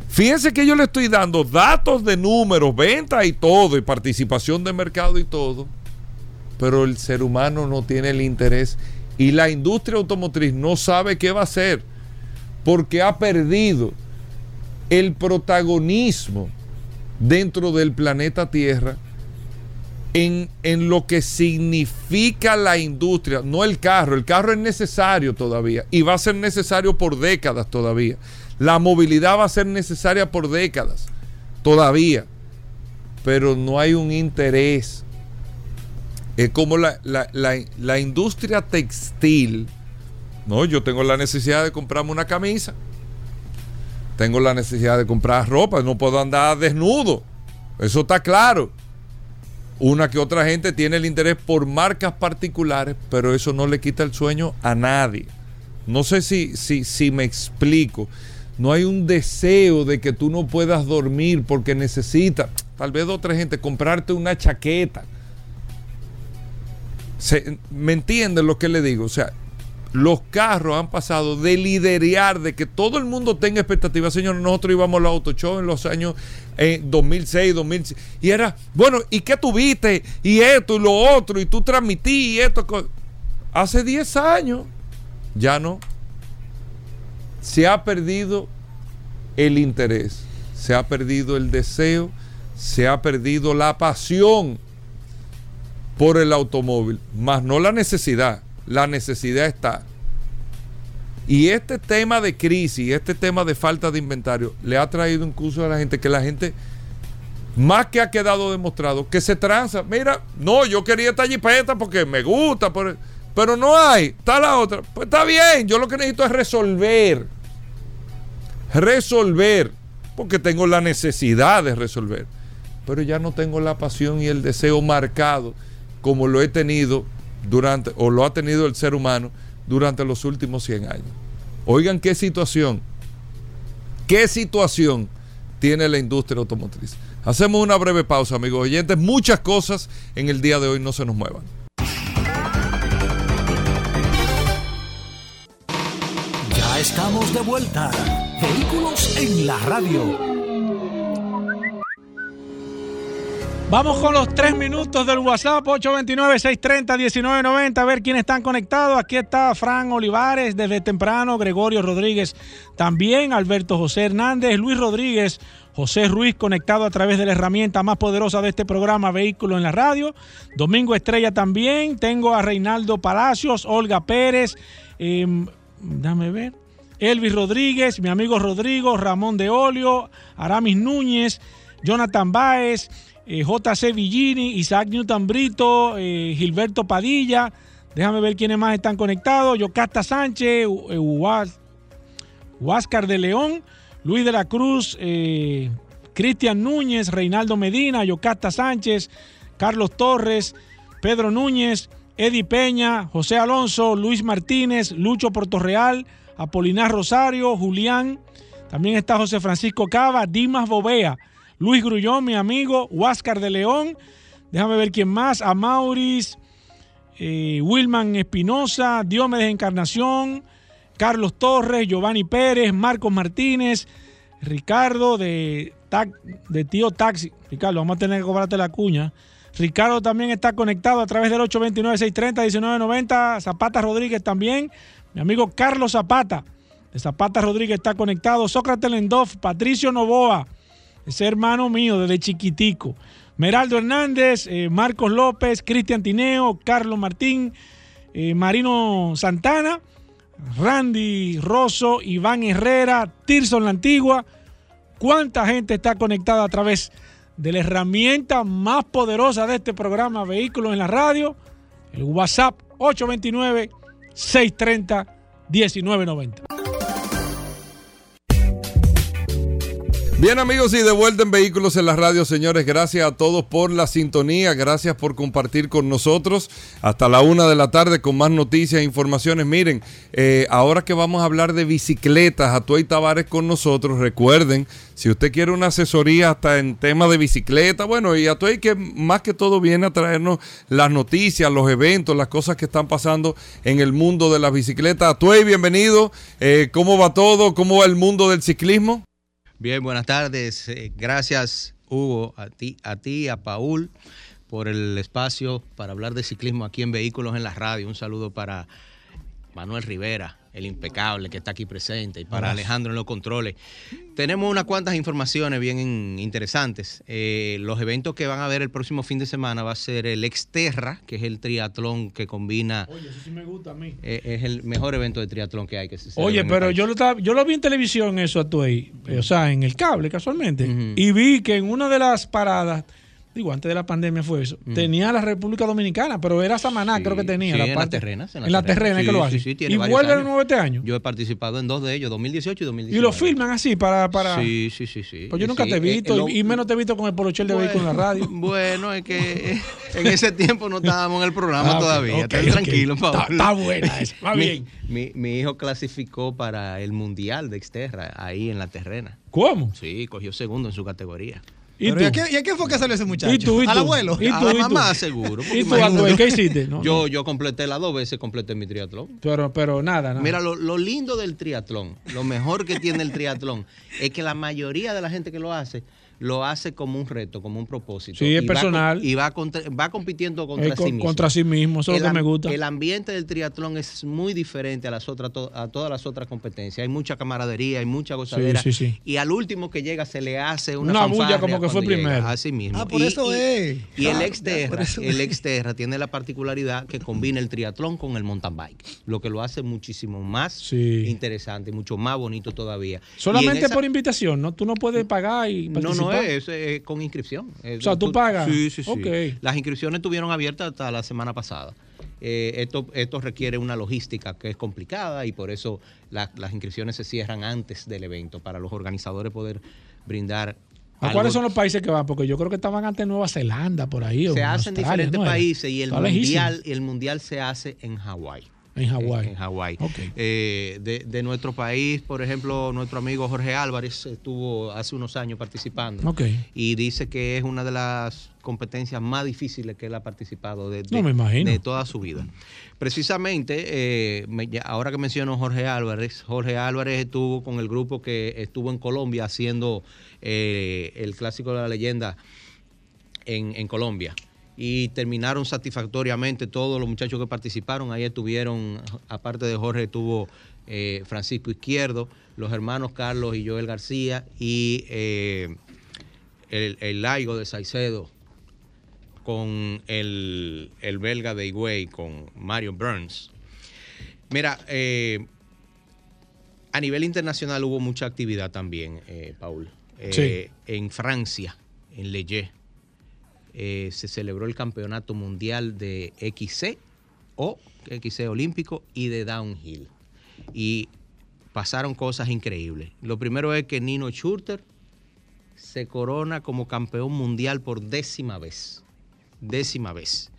Fíjense que yo le estoy dando datos de números, ventas y todo, y participación de mercado y todo pero el ser humano no tiene el interés y la industria automotriz no sabe qué va a hacer porque ha perdido el protagonismo dentro del planeta Tierra en, en, lo que significa la industria, no el carro. El carro es necesario todavía y va a ser necesario por décadas todavía. La movilidad va a ser necesaria por décadas todavía, pero no hay un interés es como la, industria textil. No, yo tengo la necesidad de comprarme una camisa. Tengo la necesidad de comprar ropa. No puedo andar desnudo. Eso está claro. Una que otra gente tiene el interés por marcas particulares, pero eso no le quita el sueño a nadie. No sé si, si, si me explico. No hay un deseo de que tú no puedas dormir porque necesitas, tal vez otra gente, comprarte una chaqueta ¿Me entienden lo que le digo? O sea, los carros han pasado de liderear, de que todo el mundo tenga expectativas. Señor, nosotros íbamos al auto show en los años 2006, 2006. Y era, bueno, ¿y qué tuviste? Y esto y lo otro, y tú transmití y esto. Hace 10 años ya no. Se ha perdido el interés, se ha perdido el deseo, se ha perdido la pasión por el automóvil, más no la necesidad. La necesidad está. Y este tema de crisis, este tema de falta de inventario, le ha traído un curso a la gente que la gente, más que ha quedado demostrado, que se tranza. Mira, no, yo quería esta jipeta porque me gusta, por- pero no hay. Está la otra. Pues está bien, yo lo que necesito es resolver. Resolver, porque tengo la necesidad de resolver. Pero ya no tengo la pasión y el deseo marcado como lo he tenido durante, o lo ha tenido el ser humano durante los últimos 100 años. Oigan qué situación, qué situación tiene la industria automotriz. Hacemos una breve pausa, amigos oyentes. Muchas cosas en el día de hoy no se nos muevan. Ya estamos de vuelta. Vehículos en la radio. Vamos con los tres minutos del WhatsApp 829-630-1990. A ver quiénes están conectados. Aquí está Fran Olivares desde temprano, Gregorio Rodríguez también, Alberto José Hernández, Luis Rodríguez, José Ruiz conectado a través de la herramienta más poderosa de este programa, Vehículo en la Radio. Domingo Estrella también. Tengo a Reinaldo Palacios, Olga Pérez. eh, déjame ver. Elvis Rodríguez, mi amigo Rodrigo, Ramón de Olio, Aramis Núñez, Jonathan Báez, eh, JC Villini, Isaac Newton Brito, eh, Gilberto Padilla. Déjame ver quiénes más están conectados. Yocasta Sánchez, eh, Huáscar de León, Luis de la Cruz, Cristian Núñez, Reinaldo Medina, Yocasta Sánchez, Carlos Torres, Pedro Núñez, Eddie Peña, José Alonso, Luis Martínez, Lucho Portorreal, Apolinar Rosario, Julián. También está José Francisco Cava, Dimas Bovea, Luis Grullón, mi amigo, Huáscar de León. Déjame ver quién más. A Mauris, eh, Wilman Espinosa, Diomedes Encarnación, Carlos Torres, Giovanni Pérez, Marcos Martínez, Ricardo de, Tío Taxi. Ricardo, vamos a tener que cobrarte la cuña. Ricardo también está conectado a través del 829-630-1990. Zapata Rodríguez también. Mi amigo Carlos Zapata de Zapata Rodríguez está conectado. Sócrates Lendov, Patricio Novoa, ese hermano mío desde chiquitico. Meraldo Hernández, eh, Marcos López, Cristian Tineo, Carlos Martín, eh, Marino Santana, Randy Rosso, Iván Herrera, Tirson La Antigua. ¿Cuánta gente está conectada a través de la herramienta más poderosa de este programa, Vehículos en la Radio? El WhatsApp 829-630-1990. Bien amigos y de vuelta en Vehículos en la Radio, señores, gracias a todos por la sintonía, gracias por compartir con nosotros hasta la una de la tarde con más noticias e informaciones. Miren, eh, ahora que vamos a hablar de bicicletas, Atuay Tavares con nosotros, recuerden, si usted quiere una asesoría hasta en tema de bicicleta, bueno, y Atuay que más que todo viene a traernos las noticias, los eventos, las cosas que están pasando en el mundo de las bicicletas. Atuay, bienvenido, Eh, ¿cómo va todo? ¿Cómo va el mundo del ciclismo? Bien, buenas tardes. Eh, Gracias, Hugo, a ti, a ti, a Paul, por el espacio para hablar de ciclismo aquí en Vehículos en la Radio. Un saludo para Manuel Rivera, el impecable que está aquí presente, y para Alejandro en los controles. Tenemos unas cuantas informaciones bien in- interesantes. Eh, los eventos que van a ver el próximo fin de semana va a ser el Exterra, que es el triatlón que combina, Oye, eso sí me gusta a mí. eh, es el mejor evento de triatlón que hay. Que se celebra Oye, pero yo lo, estaba- yo lo vi en televisión eso a tu ahí, o sea, en el cable casualmente, y vi que en una de las paradas, digo, antes de la pandemia fue eso, tenía la República Dominicana, pero era Samaná, Sí, creo que tenía. sí, la en las parte- terrenas, en En la terrena que lo hace. tiene y vuelve de años. nuevo este año. Yo he participado en dos de ellos, 2018 y y 2019. lo filman así para... para Sí, sí, sí, sí. Pues yo nunca te he eh, visto, eh, lo- y, y menos te he visto con el polochel de Bueno, vehículo en la radio. Bueno, es que eh, en ese tiempo no estábamos en el programa Ah, todavía. ok, Ten ok. tranquilo, Está- Pablo. está buena va Mi- bien. Mi, mi hijo clasificó para el Mundial de Exterra, ahí en la terrena. ¿Cómo? Sí, cogió segundo en su categoría. ¿Y tú? ¿y a, qué, y a qué fue que salió ese muchacho? ¿Y tú, y ¿Al abuelo? ¿Y a tú, la y tú? mamá seguro. ¿Y tú. Atuel, qué hiciste? No, yo, yo completé las dos veces, completé mi triatlón. Pero, pero nada, nada. Mira, lo, lo lindo del triatlón, lo mejor que tiene el triatlón, es que la mayoría de la gente que lo hace lo hace como un reto, como un propósito. Sí, es Y va personal. con- y va, contra- va compitiendo contra con- sí mismo. contra sí mismo, eso es lo que me gusta. El ambiente del triatlón es muy diferente a las otras to- a todas las otras competencias. Hay mucha camaradería, hay mucha gozadera. sí, sí. Y al último que llega se le hace una, Una bulla como que fue primero. Así mismo. Ah, por eso es. Y el Ah, Exterra, eso el. Exterra tiene la particularidad que combina el triatlón con el mountain bike, lo que lo hace muchísimo más Sí. interesante, mucho más bonito todavía. Y en Solamente esa- por invitación, ¿no? Tú no puedes pagar y no, participar. No es, es con inscripción. O sea, tú pagas. Sí, sí, sí. Las inscripciones estuvieron abiertas hasta la semana pasada. Eh, esto, esto requiere una logística que es complicada y por eso la- las inscripciones se cierran antes del evento para los organizadores poder brindar. ¿A cuáles son los países que van? Porque yo creo que estaban antes Nueva Zelanda, por ahí. Se en hace en Australia, diferentes países y el Está lejísimo. mundial, el mundial se hace en Hawái. En Hawái. En, Hawái. Ok. Eh, de, de nuestro país, por ejemplo, nuestro amigo Jorge Álvarez estuvo hace unos años participando. Ok. Y dice que es una de las competencias más difíciles que él ha participado de, No, de- me imagino. de toda su vida. Precisamente, eh, me- ahora que menciono Jorge Álvarez, Jorge Álvarez estuvo con el grupo que estuvo en Colombia haciendo eh, el clásico de la leyenda en, en Colombia. Y terminaron satisfactoriamente todos los muchachos que participaron. Ahí estuvieron, aparte de Jorge, estuvo eh, Francisco Izquierdo, los hermanos Carlos y Joel García y eh, el, el Laigo de Saicedo con el, el belga de Higüey, con Mario Burns. Mira, eh, a nivel internacional hubo mucha actividad también, eh, Paul. Eh, En Francia, en Leyé, eh, se celebró el campeonato mundial de XC o XC olímpico y de downhill. Y pasaron cosas increíbles. Lo primero es que Nino Schurter se corona como campeón mundial por décima vez. Décima vez.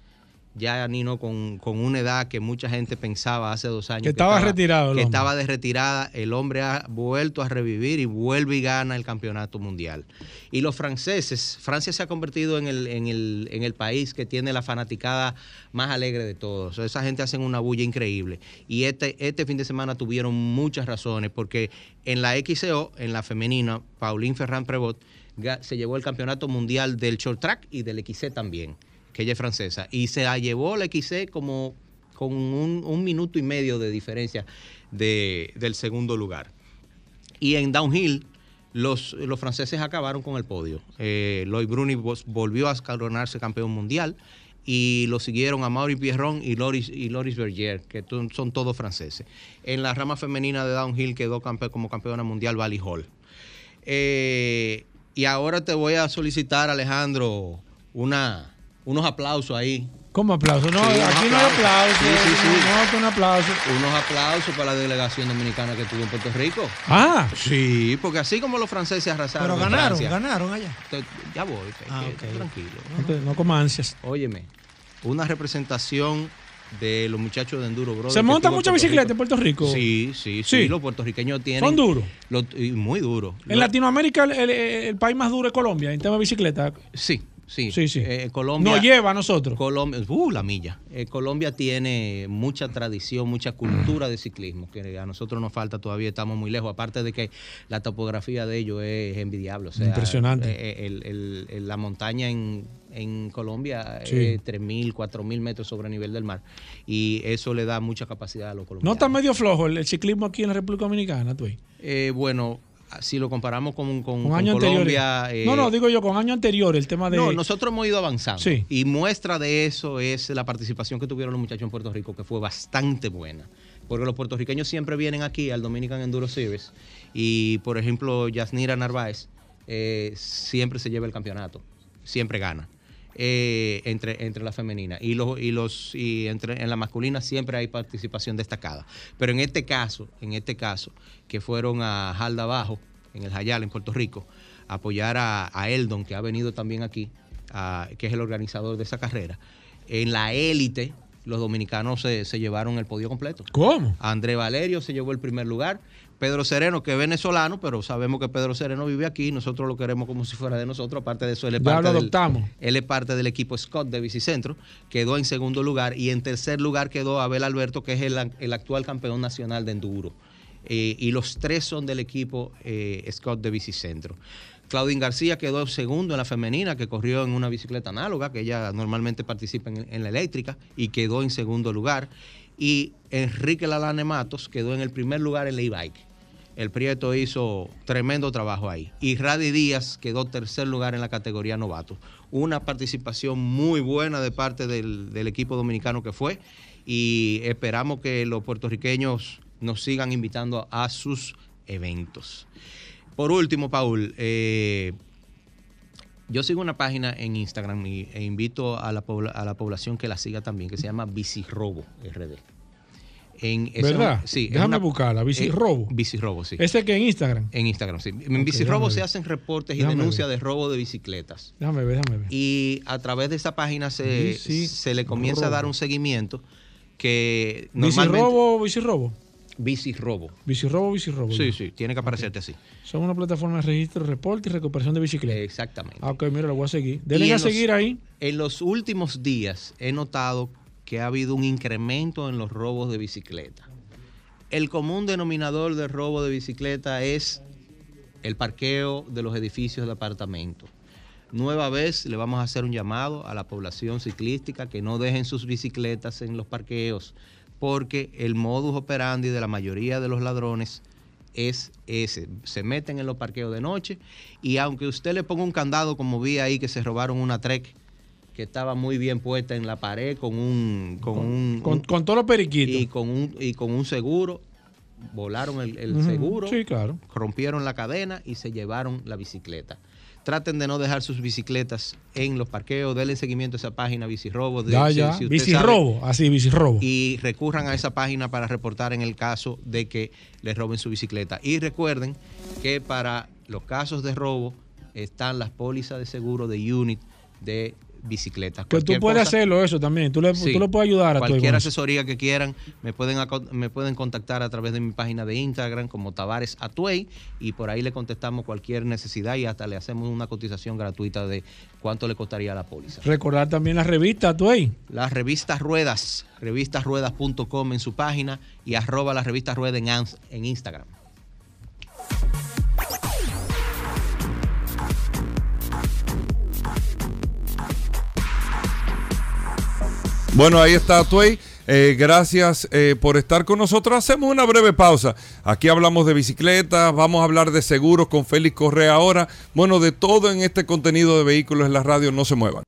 Ya Nino con, con una edad que mucha gente pensaba hace dos años Que estaba retirado que estaba de retirada, el hombre ha vuelto a revivir y vuelve y gana el campeonato mundial. Y los franceses, Francia se ha convertido en el, en el, en el país que tiene la fanaticada más alegre de todos. Esa gente hacen una bulla increíble. Y este, este fin de semana tuvieron muchas razones, porque en la XCO, en la femenina, Pauline Ferrand Prevot se llevó el campeonato mundial del short track y del XC también, que ella es francesa. Y se la llevó la XC como con un, minuto y medio de diferencia de- del segundo lugar. Y en downhill, los, los franceses acabaron con el podio. Eh, Bruni volvió a coronarse campeón mundial y lo siguieron a Mauri Pierron y Loris, y Loris Berger, que son todos franceses. En la rama femenina de downhill quedó como campeona mundial Valley Hall. Eh, y ahora te voy a solicitar, Alejandro, una, unos aplausos ahí. ¿Cómo aplauso? No, Sí, aquí no hay aplausos. aplauso. Sí, sí, sí. No, un aplauso. Unos aplausos para la delegación dominicana que estuvo en Puerto Rico. Ah, Sí, porque así como los franceses arrasaron. Pero ganaron, Francia, ganaron allá. te- ya voy, que- Ah, que- tranquilo. no, te- no como ansias. Óyeme, una representación de los muchachos de Enduro Brothers. ¿Se monta mucha bicicleta en Puerto Rico? Sí, sí, sí, Sí. Los puertorriqueños tienen. Son duros. lo- y muy duros. En Latinoamérica el, el- el país más duro es Colombia en tema de bicicleta. Sí, sí. Sí, sí. Eh, Colombia. Nos lleva a nosotros. Colombia, uh, la milla. Eh, Colombia tiene mucha tradición, mucha cultura de ciclismo, que a nosotros nos falta todavía, estamos muy lejos. Aparte de que la topografía de ellos es envidiable. O sea, Impresionante. eh, el- el- el- la montaña en, en Colombia Sí. es 3.000, 4.000 metros sobre el nivel del mar. Y eso le da mucha capacidad a los No colombianos. está medio flojo el, ciclismo aquí en la República Dominicana, tú. Eh, bueno, si lo comparamos con, con, Con con años Colombia... eh, no, no, digo yo, con años anteriores, el tema de. No, nosotros hemos ido avanzando. Sí. Y muestra de eso es la participación que tuvieron los muchachos en Puerto Rico, que fue bastante buena. Porque los puertorriqueños siempre vienen aquí al Dominican Enduro Series. Y, por ejemplo, Yasnira Narváez eh, siempre se lleva el campeonato. Siempre gana. Eh, entre, entre la femenina. Y, los, y, los, y entre, en la masculina siempre hay participación destacada. Pero en este caso, en este caso, que fueron a Jalda Abajo, en el Jayal, en Puerto Rico, a apoyar a, a Eldon, que ha venido también aquí, a- que es el organizador de esa carrera. En la élite, los dominicanos se, se llevaron el podio completo. ¿Cómo? André Valerio se llevó el primer lugar. Pedro Sereno, que es venezolano, pero sabemos que Pedro Sereno vive aquí, nosotros lo queremos como si fuera de nosotros. Aparte de eso, él es, Ya parte lo del, adoptamos. él es parte del equipo Scott de Bicicentro. Quedó en segundo lugar y en tercer lugar quedó Abel Alberto, que es el, el actual campeón nacional de enduro. Eh, y los tres son del equipo eh, Scott de Bicicentro. Claudine García quedó segundo en la femenina, que corrió en una bicicleta análoga, que ella normalmente participa en, en la eléctrica, y quedó en segundo lugar. Y Enrique Lalane Matos quedó en el primer lugar en la e-bike. El Prieto hizo tremendo trabajo ahí. Y Radi Díaz quedó tercer lugar en la categoría novato. Una participación muy buena de parte del, equipo dominicano que fue. Y esperamos que los puertorriqueños nos sigan invitando a sus eventos. Por último, Paul, eh, yo sigo una página en Instagram e invito a la, a la población que la siga también, que se llama Bicirrobo RD. En, esa- ¿Verdad? Sí. Déjame una- buscarla, Bicirrobo. eh, Bicirrobo, sí. Ese que en Instagram. En Instagram, sí. En Ok, Bicirrobo se hacen reportes y denuncias de robo de bicicletas. Déjame ver, déjame ver. Y a través de esa página se, se le comienza a dar un seguimiento que normalmente... Bicirrobo, Bicirrobo. Bicirrobo. Bicirrobo, Bicirrobo. Sí, sí, tiene que aparecerte así. Son una plataforma de registro, reporte y recuperación de bicicletas. Exactamente. Ah, ok, mira, lo voy a seguir. Denle en a los- seguir ahí. En los últimos días he notado que ha habido un incremento en los robos de bicicleta. El común denominador del robo de bicicleta es el parqueo de los edificios de apartamentos. Nueva vez le vamos a hacer un llamado a la población ciclística que no dejen sus bicicletas en los parqueos, porque el modus operandi de la mayoría de los ladrones es ese. Se meten en los parqueos de noche y aunque usted le ponga un candado, como vi ahí que se robaron una Trek que estaba muy bien puesta en la pared con un con, Con, un- con todos los periquitos. y con un y con un seguro volaron el, seguro Sí, claro. rompieron la cadena y se llevaron la bicicleta traten de no dejar sus bicicletas en los parqueos denle seguimiento a esa página bicirrobo de- Ya, si Bicirrobo. Así, bicirrobo. y recurran a esa página para reportar en el caso de que les roben su bicicleta y recuerden que para los casos de robo están las pólizas de seguro de unit de bicicletas Que tú puedes cosa- hacerlo eso también. Tú le, Sí. tú le puedes ayudar a Cualquier asesoría que quieran, me pueden, me pueden contactar a través de mi página de Instagram como Tavares Atuey y por ahí le contestamos cualquier necesidad y hasta le hacemos una cotización gratuita de cuánto le costaría la póliza. Recordar también la revista, tú ahí. Las revistas Ruedas, revistasruedas.com en su página y arroba las revistas Ruedas en Instagram. Bueno, ahí está Tuey. Eh, gracias eh, por estar con nosotros. Hacemos una breve pausa. Aquí hablamos de bicicletas, vamos a hablar de seguros con Félix Correa ahora. Bueno, de todo en este contenido de vehículos en la radio, no se muevan.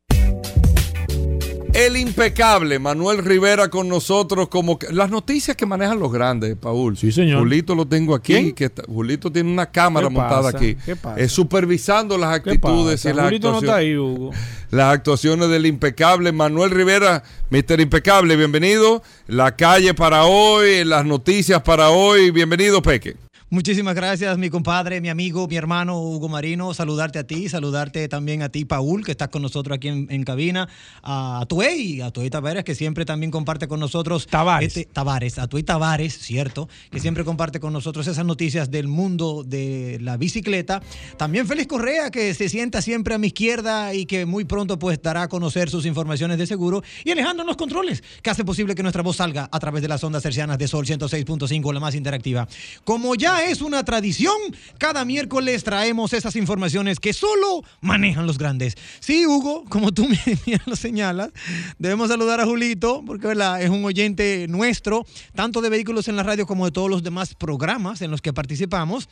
El impecable Manuel Rivera con nosotros, como que- las noticias que manejan los grandes, Paul. Sí, señor. Julito lo tengo aquí, ¿Quién? que está- Julito tiene una cámara ¿Qué montada aquí, ¿Qué pasa? eh, supervisando las ¿Qué actitudes pasa? y las Julito no actuaciones está ahí, Hugo. las actuaciones del impecable Manuel Rivera, Mr. Impecable, bienvenido. La calle para hoy, las noticias para hoy, bienvenido Peque. Muchísimas gracias, mi compadre, mi amigo, mi hermano Hugo Marino. Saludarte a ti, saludarte también a ti, Paul, que estás con nosotros aquí en, en cabina. A Tuey, a Tuey Tavares, que siempre también comparte con nosotros. Tavares. este- Tavares, a Tuey Tavares, cierto, que siempre comparte con nosotros esas noticias del mundo de la bicicleta. También Félix Correa, que se sienta siempre a mi izquierda y que muy pronto pues dará a conocer sus informaciones de seguro. Y Alejandro en los controles, que hace posible que nuestra voz salga a través de las ondas cercianas de Sol 106.5, la más interactiva. Como ya es una tradición, cada miércoles traemos esas informaciones que solo manejan los grandes. Sí, Hugo, como tú me lo señalas, debemos saludar a Julito, porque es un oyente nuestro, tanto de vehículos en la radio como de todos los demás programas en los que participamos.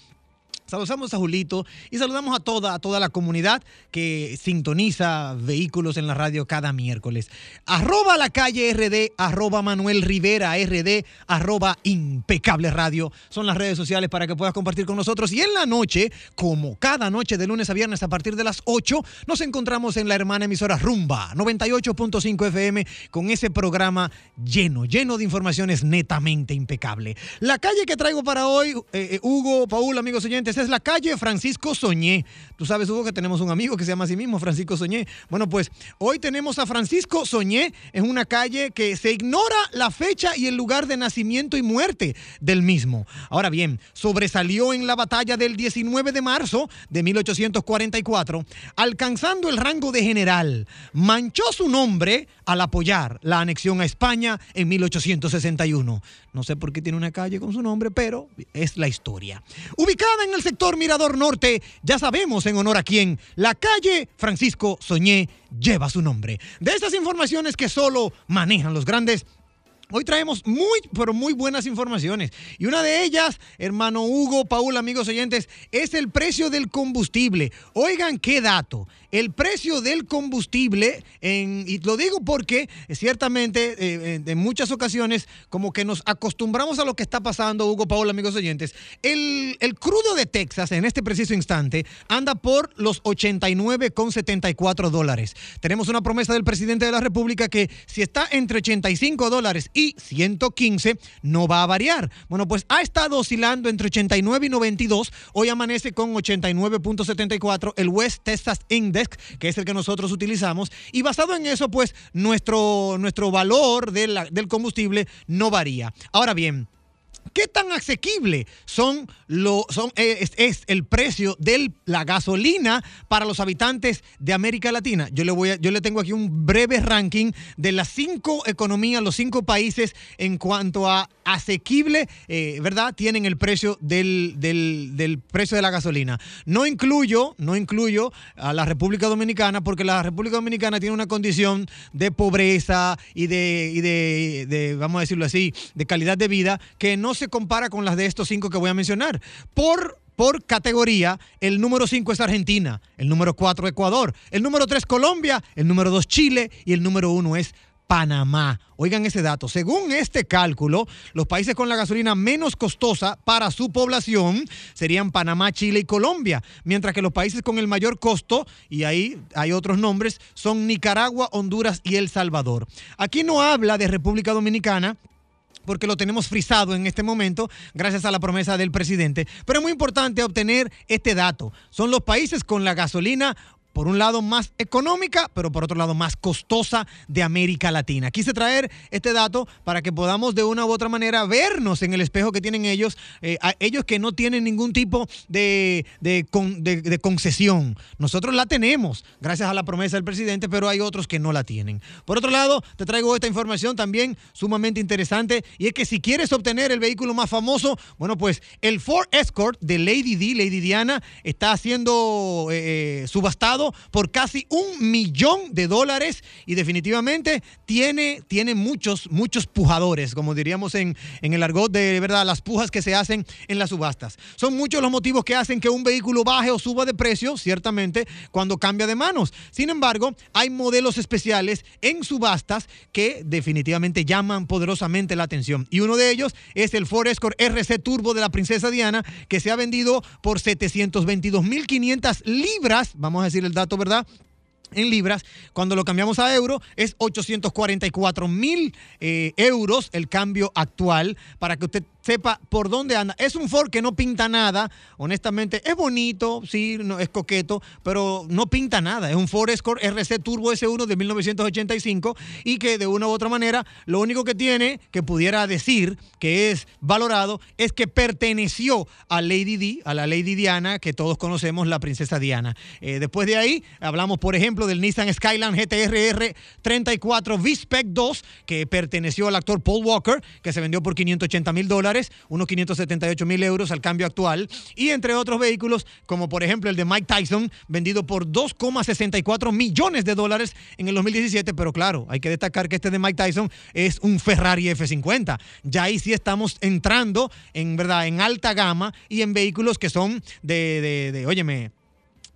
Saludamos a Julito y saludamos a toda, a toda la comunidad que sintoniza vehículos en la radio cada miércoles. Arroba la calle RD, arroba Manuel Rivera RD, arroba impecable radio. Son las redes sociales para que puedas compartir con nosotros. Y en la noche, como cada noche de lunes a viernes a partir de las 8, nos encontramos en la hermana emisora Rumba 98.5 FM con ese programa lleno, lleno de informaciones netamente impecable. La calle que traigo para hoy, eh, eh, Hugo, Paul, amigos oyentes, es la calle Francisco Soñé. Tú sabes, Hugo, que tenemos un amigo que se llama así mismo, Francisco Soñé. Bueno, pues hoy tenemos a Francisco Soñé en una calle que se ignora la fecha y el lugar de nacimiento y muerte del mismo. Ahora bien, sobresalió en la batalla del 19 de marzo de 1844, alcanzando el rango de general. Manchó su nombre al apoyar la anexión a España en 1861. No sé por qué tiene una calle con su nombre, pero es la historia. Ubicada en el sector Mirador Norte, ya sabemos en honor a quién, la calle Francisco Soñé lleva su nombre. De estas informaciones que solo manejan los grandes, Hoy traemos muy, pero muy buenas informaciones. Y una de ellas, hermano Hugo, Paul, amigos oyentes, es el precio del combustible. Oigan qué dato. El precio del combustible, en, y lo digo porque eh, ciertamente eh, en muchas ocasiones como que nos acostumbramos a lo que está pasando, Hugo, Paul, amigos oyentes. El, el crudo de Texas en este preciso instante anda por los 89,74 dólares. Tenemos una promesa del presidente de la República que si está entre 85 dólares y 115 no va a variar. Bueno, pues ha estado oscilando entre 89 y 92. Hoy amanece con 89.74 el West Texas Index, que es el que nosotros utilizamos. Y basado en eso, pues nuestro, nuestro valor del combustible no varía. Ahora bien, ¿Qué tan asequible son lo, son, eh, es, el precio de la gasolina para los habitantes de América Latina? Yo le, voy a- yo le tengo aquí un breve ranking de las cinco economías, los cinco países en cuanto a asequible, eh, ¿verdad? Tienen el precio del, del- del precio de la gasolina. No incluyo, no incluyo a la República Dominicana porque la República Dominicana tiene una condición de pobreza y de, y de, de, vamos a decirlo así, de calidad de vida que no se compara con las de estos cinco que voy a mencionar. Por por categoría, el número 5 es Argentina, el número 4 Ecuador, el número 3 Colombia, el número 2 Chile y el número 1 es Panamá. Oigan ese dato. Según este cálculo, los países con la gasolina menos costosa para su población serían Panamá, Chile y Colombia, mientras que los países con el mayor costo, y ahí hay otros nombres, son Nicaragua, Honduras y El Salvador. Aquí no habla de República Dominicana, porque lo tenemos frisado en este momento gracias a la promesa del presidente. Pero es muy importante obtener este dato. Son los países con la gasolina por un lado más económica, pero por otro lado más costosa de América Latina. Quise traer este dato para que podamos de una u otra manera vernos en el espejo que tienen ellos, eh, ellos que no tienen ningún tipo de, de con- de- de concesión. Nosotros la tenemos gracias a la promesa del presidente, pero hay otros que no la tienen. Por otro lado, te traigo esta información también sumamente interesante y es que si quieres obtener el vehículo más famoso, bueno, pues el Ford Escort de Lady D, Lady Diana, está siendo eh, eh, por casi un millón de dólares y definitivamente tiene, tiene muchos, muchos pujadores, como diríamos en, en el argot de verdad, las pujas que se hacen en las subastas. Son muchos los motivos que hacen que un vehículo baje o suba de precio, ciertamente, cuando cambia de manos. Sin embargo, hay modelos especiales en subastas que definitivamente llaman poderosamente la atención. Y uno de ellos es el Ford Escort RC Turbo de la Princesa Diana, que se ha vendido por 722.500 libras, vamos a decir el dato, ¿verdad? En libras, cuando lo cambiamos a euro, es 844 mil eh, euros el cambio actual para que usted sepa por dónde anda. Es un Ford que no pinta nada, honestamente, es bonito, sí, no, es coqueto, pero no pinta nada. Es un Ford Escort RC Turbo S1 de 1985 y que de una u otra manera, lo único que tiene que pudiera decir que es valorado es que perteneció a Lady Di, a la Lady Diana, que todos conocemos, la princesa Diana. Eh, después de ahí, hablamos, por ejemplo, del Nissan Skyline GTR 34 V-Spec 2, que perteneció al actor Paul Walker, que se vendió por 580 mil dólares, unos 578 mil euros al cambio actual, y entre otros vehículos, como por ejemplo el de Mike Tyson, vendido por 2,64 millones de dólares en el 2017, pero claro, hay que destacar que este de Mike Tyson es un Ferrari F50. Ya ahí sí estamos entrando en verdad en alta gama y en vehículos que son de, de, de óyeme,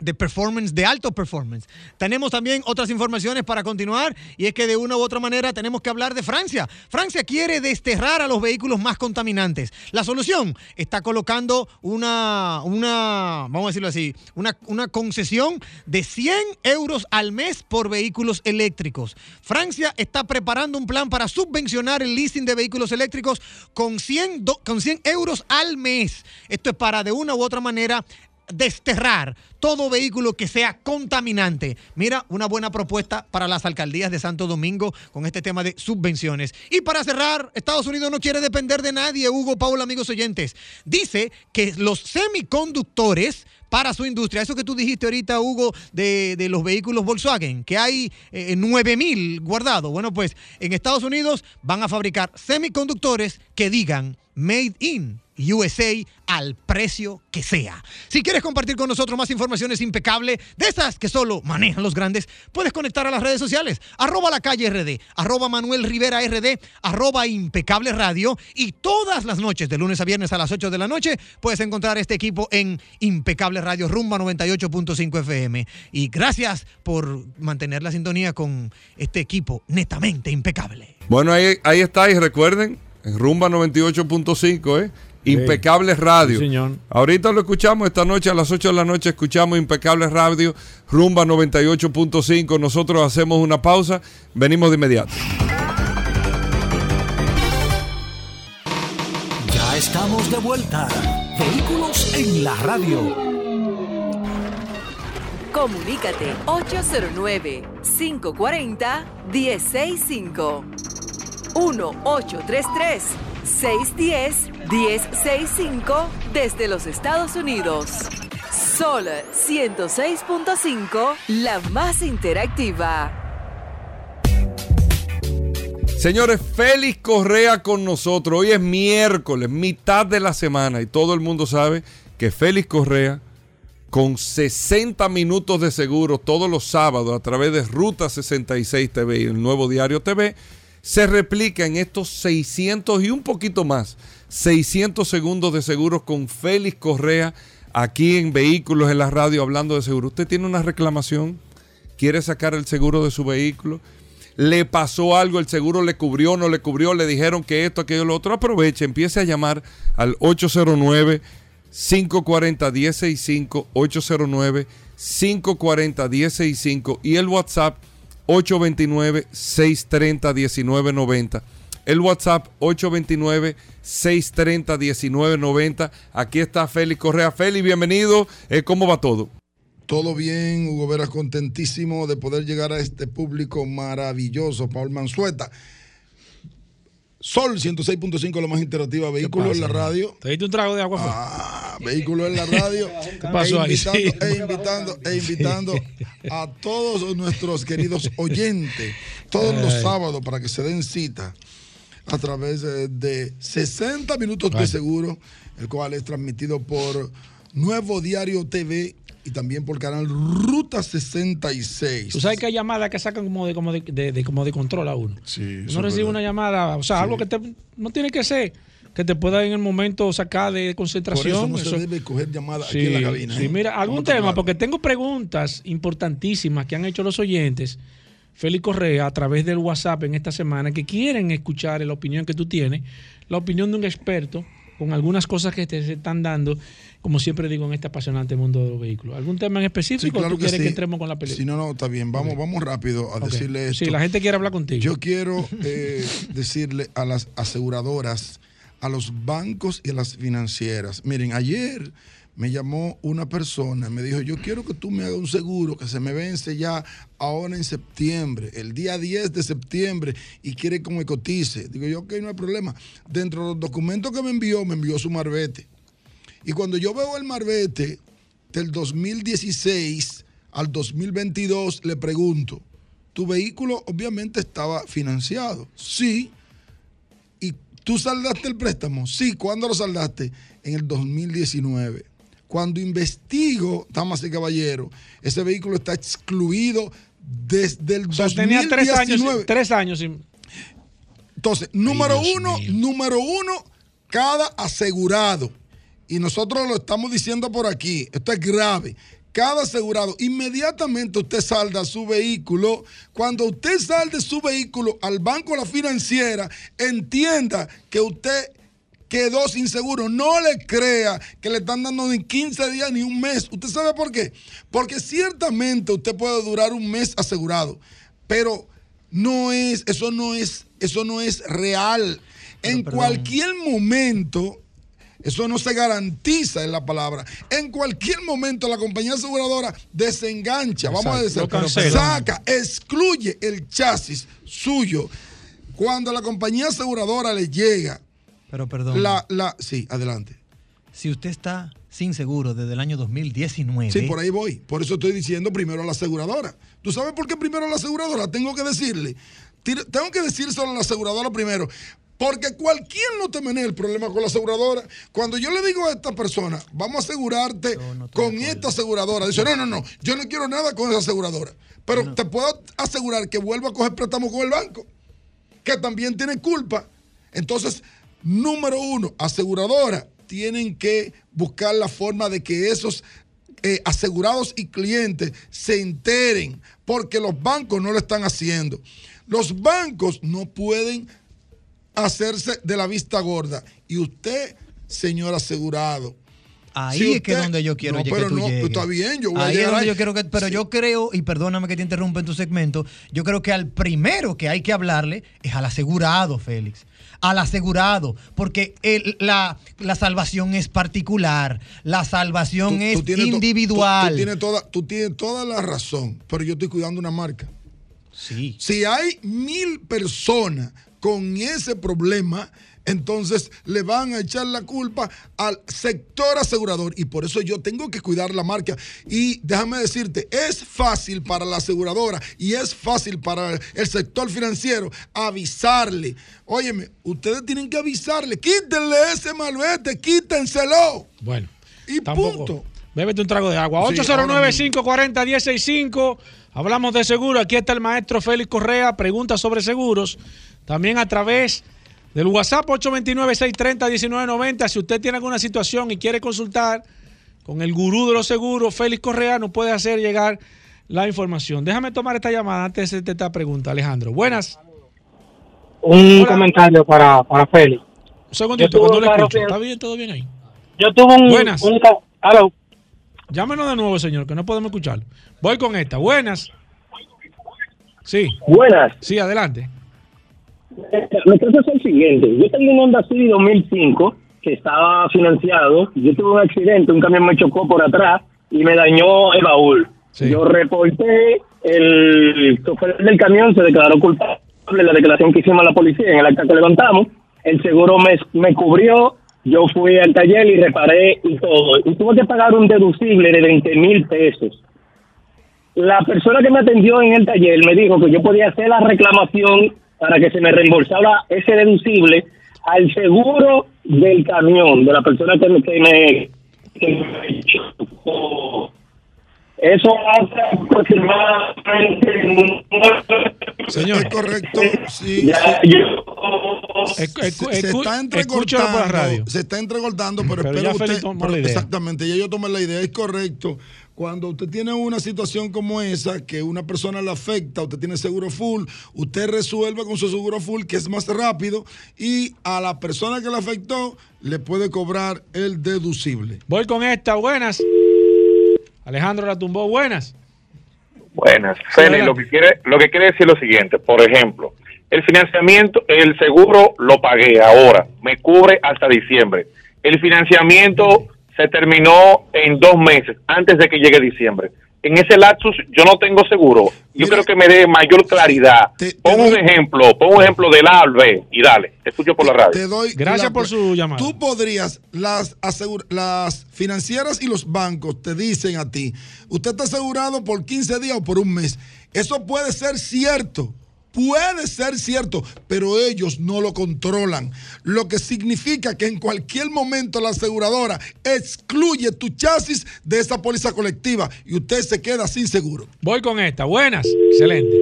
de performance, de alto performance. Tenemos también otras informaciones para continuar y es que de una u otra manera tenemos que hablar de Francia. Francia quiere desterrar a los vehículos más contaminantes. La solución está colocando una, una vamos a decirlo así, una, una concesión de 100 euros al mes por vehículos eléctricos. Francia está preparando un plan para subvencionar el leasing de vehículos eléctricos con 100, do- con 100 euros al mes. Esto es para de una u otra manera desterrar todo vehículo que sea contaminante. Mira, una buena propuesta para las alcaldías de Santo Domingo con este tema de subvenciones. Y para cerrar, Estados Unidos no quiere depender de nadie, Hugo, Paula, amigos oyentes. Dice que los semiconductores para su industria, eso que tú dijiste ahorita, Hugo, de, los vehículos Volkswagen, que hay eh, 9 mil guardados. Bueno, pues en Estados Unidos van a fabricar semiconductores que digan Made in. USA al precio que sea. Si quieres compartir con nosotros más informaciones impecable de esas que solo manejan los grandes, puedes conectar a las redes sociales, arroba la calle RD, arroba Manuel Rivera RD, arroba impecable radio y todas las noches, de lunes a viernes a las 8 de la noche, puedes encontrar este equipo en Impecable Radio Rumba 98.5 FM. Y gracias por mantener la sintonía con este equipo netamente impecable. Bueno, ahí, ahí está, y recuerden, en Rumba 98.5, ¿eh? Impecable Radio. Sí, señor. Ahorita lo escuchamos esta noche a las 8 de la noche. Escuchamos Impecable Radio, Rumba 98.5. Nosotros hacemos una pausa. Venimos de inmediato. Ya estamos de vuelta. Vehículos en la radio. Comunícate 809-540-1065. 1-833-610-1065 desde los Estados Unidos. Sol 106.5, la más interactiva. Señores, Félix Correa con nosotros. Hoy es miércoles, mitad de la semana. Y todo el mundo sabe que Félix Correa, con 60 minutos de seguro todos los sábados a través de Ruta 66 TV y el nuevo Diario TV, se replica en estos 600 y un poquito más, 600 segundos de seguros con Félix Correa aquí en Vehículos en la radio hablando de seguro. ¿Usted tiene una reclamación? ¿Quiere sacar el seguro de su vehículo? le pasó algo, el seguro le cubrió, no le cubrió, le dijeron que esto, aquello, lo otro, aproveche, empiece a llamar al 809-540-1065, 809-540-1065 y el WhatsApp 829-630-1990. El WhatsApp 829-630-1990. Aquí está Félix Correa. Félix, bienvenido. Eh, ¿Cómo va todo? Todo bien, Hugo Veras, contentísimo de poder llegar a este público maravilloso. Paul Manzueta. Sol 106.5, lo más interactiva. Vehículo en la radio. ¿Te diste un trago de agua? Ah, vehículo en la radio. ¿Qué pasó e ahí? invitando, Sí. e invitando, e invitando a todos nuestros queridos oyentes, todos los sábados, para que se den cita a través eh, de 60 minutos de seguro, el cual es transmitido por Nuevo Diario TV y también por canal Ruta 66. Tú sabes que hay llamadas que sacan como de, como de, de- de- como de control a uno. Sí, Uno recibe una llamada, o sea, algo que te, no tiene que ser, que te pueda en el momento sacar de Por concentración. eso no eso- se debe coger llamadas Sí, aquí en la cabina. sí, ¿eh? mira, algún tema, porque tengo preguntas importantísimas que han hecho los oyentes, Félix Correa, a través del WhatsApp en esta semana, que quieren escuchar la opinión que tú tienes, la opinión de un experto con algunas cosas que te se están dando, como siempre digo, en este apasionante mundo de los vehículos. ¿Algún tema en específico Sí, claro tú quieres sí. que entremos con la película? Si no, no, está bien. Vamos, vamos rápido a decirle esto. Sí, la gente quiere hablar contigo. Yo quiero eh, decirle a las aseguradoras, a los bancos y a las financieras. Miren, ayer me llamó una persona, me dijo, yo quiero que tú me hagas un seguro que se me vence ya ahora en septiembre, el día 10 de septiembre, y quiere que me cotice. Digo yo, ok, no hay problema. Dentro de los documentos que me envió, me envió su marbete. Y cuando yo veo el marbete del 2016 al 2022, le pregunto, ¿tu vehículo obviamente estaba financiado? Sí. ¿Y tú saldaste el préstamo? Sí. ¿Cuándo lo saldaste? En el 2019. Cuando investigo, damas y caballeros, ese vehículo está excluido desde el o sea, 2019. tenía tres años, tres años sin... Entonces, número Dios uno, mío. número uno, cada asegurado. Y nosotros lo estamos diciendo por aquí. Esto es grave. Cada asegurado, inmediatamente usted salda su vehículo. Cuando usted salde su vehículo al banco o la financiera, entienda que usted quedó sin seguro. No le crea que le están dando ni 15 días ni un mes. ¿Usted sabe por qué? Porque ciertamente usted puede durar un mes asegurado, pero no es, eso no es, eso no es real. en cualquier momento, eso no se garantiza en la palabra. En cualquier momento la compañía aseguradora desengancha, vamos a decir, cancela. saca, excluye el chasis suyo. Cuando la compañía aseguradora le llega Pero perdón. la, la, sí, adelante. Si usted está sin seguro desde el año 2019. Sí, por ahí voy. Por eso estoy diciendo primero a la aseguradora. ¿Tú sabes por qué primero a la aseguradora? Tengo que decirle. Tengo que decírselo a la aseguradora primero. Porque cualquiera no te maneja el problema con la aseguradora. Cuando yo le digo a esta persona, vamos a asegurarte con esta aseguradora, dice, no, no, no, yo no quiero nada con esa aseguradora. Pero te puedo asegurar que vuelva a coger préstamo con el banco, que también tiene culpa. Entonces, número uno, aseguradora, tienen que buscar la forma de que esos eh, asegurados y clientes se enteren, porque los bancos no lo están haciendo. Los bancos no pueden hacerse de la vista gorda. Y usted, señor asegurado, Ahí si es que es donde yo quiero No, que pero tú no, llegues. está bien, yo voy a Ahí es llegar donde yo quiero que, pero yo creo y perdóname que te interrumpa en tu segmento, yo creo que al primero que hay que hablarle es al asegurado, Félix. Al asegurado, porque el- la, la salvación es particular, la salvación Tú- es tú individual. Tú, tú tienes toda, tú tienes toda la razón, pero yo estoy cuidando una marca. Sí. Si hay mil personas con ese problema, entonces le van a echar la culpa al sector asegurador y por eso yo tengo que cuidar la marca. Y déjame decirte, es fácil para la aseguradora y es fácil para el sector financiero avisarle. Óyeme, ustedes tienen que avisarle, quítenle ese malvete, quítenselo. Bueno. Y Tampoco. punto. Bébete un trago de agua. Sí, 809-540-1065. Hablamos de seguro. Aquí está el maestro Félix Correa. Preguntas sobre seguros. También a través del WhatsApp 829-630-1990. Si usted tiene alguna situación y quiere consultar con el gurú de los seguros, Félix Correa, nos puede hacer llegar la información. Déjame tomar esta llamada antes de hacerte esta pregunta, Alejandro. Buenas. Un comentario para, para Félix. Un segundito, cuando le escucho. que- ¿Está bien? ¿Todo bien ahí? Yo tuve un. Buenas. un Aló. Llámenos de nuevo, señor, que no podemos escucharlo. Voy con esta. Buenas. Sí. Buenas. Sí, adelante. Lo que pasa es el siguiente. Yo tengo un Honda Civic 2005 que estaba financiado. Yo tuve un accidente, un camión me chocó por atrás y me dañó el baúl. Yo reporté, el chofer del camión se declaró culpable la declaración que hicimos a la policía en el acta que levantamos. El seguro me, me cubrió, yo fui al taller y reparé y todo. Y tuve que pagar un deducible de 20 mil pesos. La persona que me atendió en el taller me dijo que yo podía hacer la reclamación para que se me reembolsara ese deducible al seguro del camión, de la persona que me... Que me. Eso hace aproximadamente... Señor. Es correcto, sí. Ya, sí. yo- Se, se está por la entrecortando, radio. se está entrecortando, pero, Pero espero usted, pero la idea. exactamente, ya yo tomé la idea, es correcto. Cuando usted tiene una situación como esa, que una persona le afecta, usted tiene seguro full, usted resuelve con su seguro full, que es más rápido, y a la persona que le afectó le puede cobrar el deducible. Voy con esta. Buenas. Alejandro la tumbó. Buenas. Buenas. Feli, lo que quiere, lo que quiere decir es lo siguiente, por ejemplo, el financiamiento, el seguro lo pagué ahora, me cubre hasta diciembre. El financiamiento se terminó en dos meses, antes de que llegue diciembre. En ese lapsus yo no tengo seguro. Yo creo que me dé mayor claridad. Pon un ejemplo, pon un ejemplo del A al B y dale, te escucho por la radio. Te doy Gracias la- por su llamada. Tú podrías, las, asegur- las financieras y los bancos te dicen a ti, usted está asegurado por 15 días o por un mes. Eso puede ser cierto. Puede ser cierto, pero ellos no lo controlan. Lo que significa que en cualquier momento la aseguradora excluye tu chasis de esa póliza colectiva y usted se queda sin seguro. Voy con esta. Buenas. Excelente.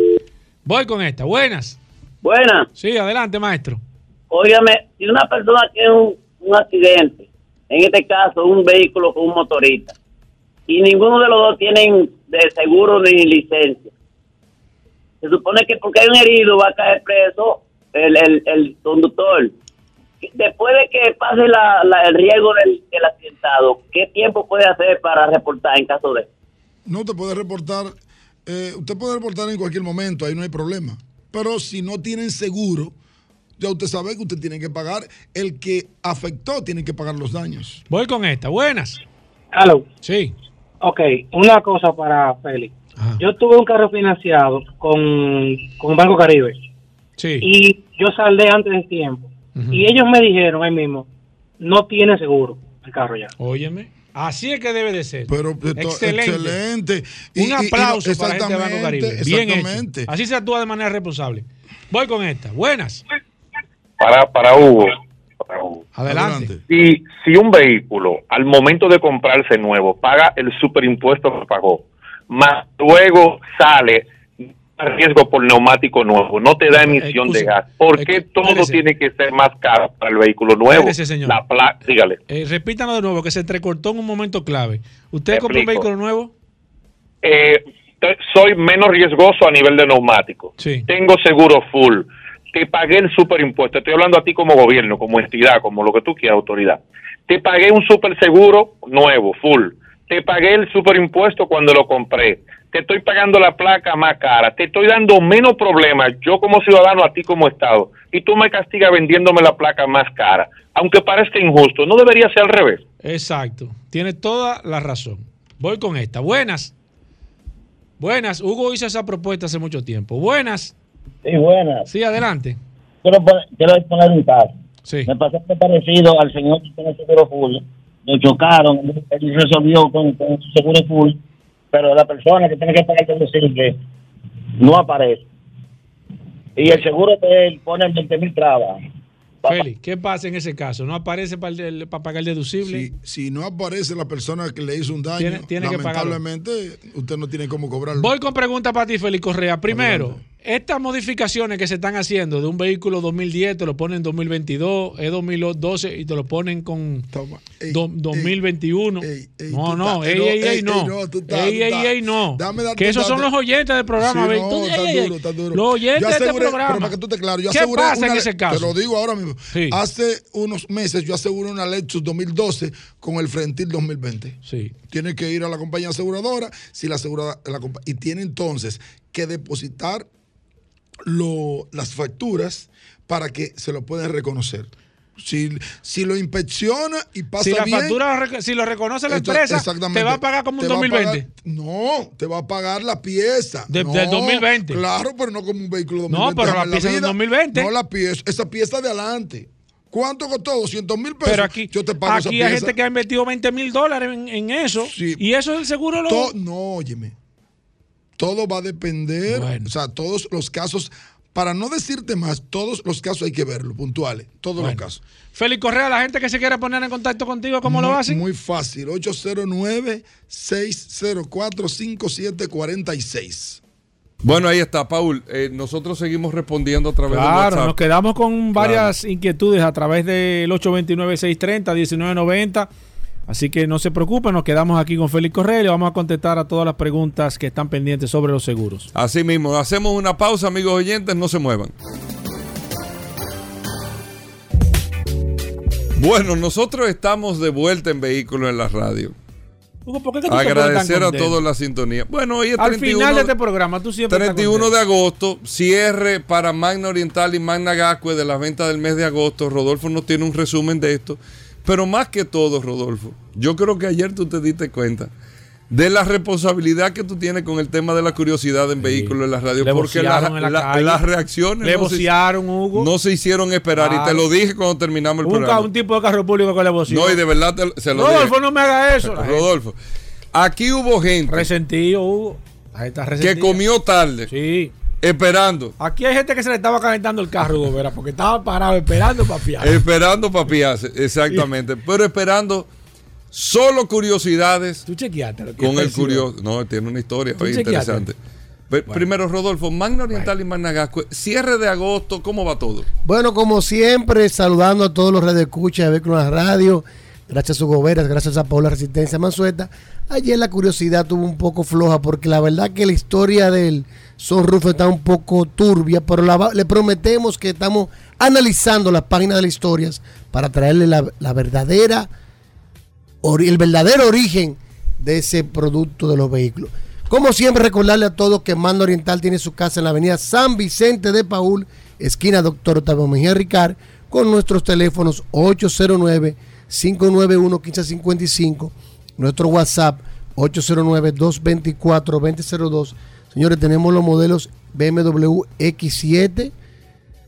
Voy con esta. Buenas. Buenas. Sí, adelante, maestro. Óigame, si una persona tiene un, un accidente, en este caso un vehículo con un motorista, y ninguno de los dos tienen de seguro ni licencia, se supone que porque hay un herido va a caer preso el, el, el conductor. Después de que pase la, la- el riesgo del, del accidentado, ¿qué tiempo puede hacer para reportar en caso de? No te puede reportar, eh, usted puede reportar en cualquier momento, ahí no hay problema. Pero si no tienen seguro, ya usted sabe que usted tiene que pagar, el que afectó tiene que pagar los daños. Voy con esta. Buenas. Aló. Sí. Ok, una cosa para Félix. Yo tuve un carro financiado con, con Banco Caribe. Sí. Y yo saldé antes del tiempo. Y ellos me dijeron ahí mismo, no tiene seguro el carro ya. Óyeme. Así es que debe de ser. Pero excelente. excelente. Y- Un y- y- aplauso para la gente de Banco Caribe. Bien hecho. Así se actúa de manera responsable. Voy con esta. Buenas. para, para Hugo. Para Hugo. Adelante. Si, si un vehículo al momento de comprarse nuevo paga el superimpuesto que pagó, más luego sale riesgo por neumático nuevo, no te da emisión de gas. ¿Por qué todo espérese. tiene que ser más caro para el vehículo nuevo? Espérese, señor. La dígale. Eh, repítanos de nuevo, que se entrecortó en un momento clave. ¿Usted Te compró un vehículo nuevo? Eh, soy menos riesgoso a nivel de neumático. Sí. Tengo seguro full. Te pagué el superimpuesto. Estoy hablando a ti como gobierno, como entidad, como lo que tú quieras, autoridad. Te pagué un super seguro nuevo, full. Te pagué el superimpuesto cuando lo compré. Te estoy pagando la placa más cara. Te estoy dando menos problemas, yo como ciudadano, a ti como Estado. Y tú me castigas vendiéndome la placa más cara. Aunque parezca injusto, no debería ser al revés. Exacto. Tiene toda la razón. Voy con esta. Buenas. Buenas. Hugo hizo esa propuesta hace mucho tiempo. Buenas. Sí, buenas. Sí, adelante. Quiero, poner- quiero exponer un caso. Sí. Me pasó algo parecido al señor que tiene seguro full. Lo chocaron, él resolvió con, con su seguro full, pero la persona que tiene que pagar el deducible no aparece. Y el seguro de él pone 20 mil trabas. Félix, ¿qué pasa en ese caso? ¿No aparece para, el- para pagar el deducible? Si, si no aparece la persona que le hizo un daño, Tiene- tiene que lamentablemente usted no tiene cómo cobrarlo. Voy con pregunta para ti, Félix Correa. Primero, estas modificaciones que se están haciendo de un vehículo 2010, te lo ponen en 2022, es 2012 y te lo ponen con do- 2021. no, no, estás- ey, no, ey, ey, ey, no. ey, no, Ey, ey, ey, no. Que esos son los oyentes del programa. Sí, no, Tú- ey, ey, ey. duro, está duro. Los oyentes Yo de este aseguré, programa. Pero para que tú te claro, yo ¿Qué aseguré pasa una en ese caso? Te lo digo ahora mismo. Sí. Hace unos meses yo aseguré una Lexus 2012 con el Frentil 2020. Sí. Tiene que ir a la compañía aseguradora si la asegurada la y tiene entonces que depositar lo- las facturas para que se lo puedan reconocer. Si, si lo inspecciona y pasa Si la bien, factura, si lo reconoce la esto- empresa, te va a pagar como un Te va a 2020. pagar- no, te va a pagar la pieza. De- No, del 2020. Claro, pero no como un vehículo No, 2020. pero la en pieza del vida. 2020. No, la pieza, esa pieza de adelante. ¿Cuánto costó? 200 mil pesos. Pero aquí, yo te pago esa aquí hay pieza. gente que ha invertido 20 mil dólares en, en eso. Y eso es el seguro. Lo... No, óyeme. Todo va a depender. O sea, todos los casos, para no decirte más, todos los casos hay que verlo, puntuales. Todos Bueno. los casos. Félix Correa, la gente que se quiera poner en contacto contigo, ¿cómo lo Muy- hacen? Muy fácil. 809-604-5746. Bueno, ahí está, Paul. Eh, nosotros seguimos respondiendo a través de Claro, WhatsApp. nos quedamos con varias inquietudes a través del 829-630-1990. Así que no se preocupen, nos quedamos aquí con Félix Correa y le vamos a contestar a todas las preguntas que están pendientes sobre los seguros. Así mismo, hacemos una pausa, amigos oyentes, no se muevan. Bueno, nosotros estamos de vuelta en Vehículos en la Radio. Hugo, ¿por qué que tú te pones Agradecer a todos la sintonía. Bueno, hoy es Al 31 final de este programa, tú siempre estás 31 contento. de agosto, cierre para Magna Oriental y Magna Gascue de las ventas del mes de agosto. Rodolfo nos tiene un resumen de esto. Pero más que todo, Rodolfo, yo creo que ayer tú te diste cuenta de la responsabilidad que tú tienes con el tema de la curiosidad en vehículos en la radio. Le porque la- en la la- las reacciones Le no se- Hugo. no se hicieron esperar. Y te lo dije cuando terminamos el Hubo un, ca- programa. un tipo de carro público que le voció. No, y de verdad te- se lo Rodolfo, dije. no me haga eso. la. Rodolfo, aquí hubo gente Resentido, Hugo. La gente está resentida. que comió tarde. Sí. Esperando. Aquí hay gente que se le estaba calentando el carro, Hugo, Vera, porque estaba parado esperando para fiar. Esperando papiarse, exactamente. Pero esperando solo curiosidades. Tú chequeaste lo que Con el curioso. No, tiene una historia ¿Tú oye, chequeaste? interesante. Primero, Rodolfo, Magna Oriental y Magna Gascue, cierre de agosto, ¿cómo va todo? Bueno, como siempre, saludando a todos los redes de escucha de Vehículos en la Radio. Gracias a Hugo Veras, gracias a Paula Resistencia Mansueta. Ayer la curiosidad tuvo un poco floja porque la verdad que la historia del Sunroof está un poco turbia, pero le prometemos que estamos analizando la página de las historias para traerle la, la verdadera, el verdadero origen de ese producto de los vehículos. Como siempre, recordarle a todos que Mando Oriental tiene su casa en la avenida San Vicente de Paul, esquina Doctor Octavio Mejía Ricard, con nuestros teléfonos 809-591-1555, nuestro WhatsApp 809-224-2002. Señores, tenemos los modelos BMW X7.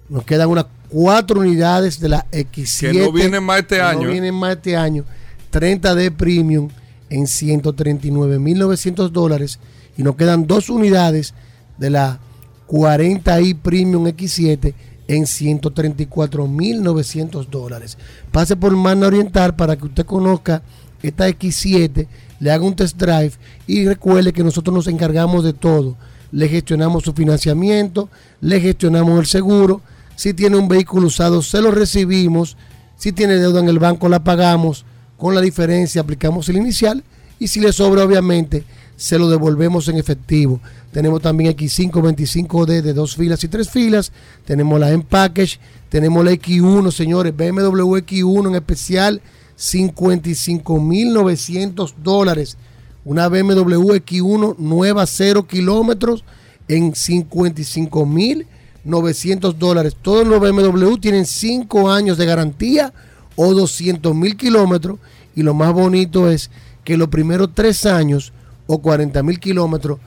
Nos quedan unas cuatro unidades de la X7. Que no vienen más este año, No vienen más este año. 30D Premium en 139.900 dólares. Y nos quedan dos unidades de la 40i Premium X7 en 134.900 dólares. Pase por Magna Oriental para que usted conozca esta X7, le haga un test drive y recuerde que nosotros nos encargamos de todo. Le gestionamos su financiamiento, le gestionamos el seguro. Si tiene un vehículo usado, se lo recibimos. Si tiene deuda en el banco, la pagamos. Con la diferencia, aplicamos el inicial. Y si le sobra, obviamente, se lo devolvemos en efectivo. Tenemos también X5 25D de dos filas y tres filas. Tenemos la M-Package. Tenemos la X1, señores. BMW X1 en especial. 55.900 dólares. Una BMW X1 nueva, 0 kilómetros en 55.900 dólares. Todos los BMW tienen 5 años de garantía o 200 mil kilómetros. Y lo más bonito es que los primeros 3 años o 40 mil kilómetros,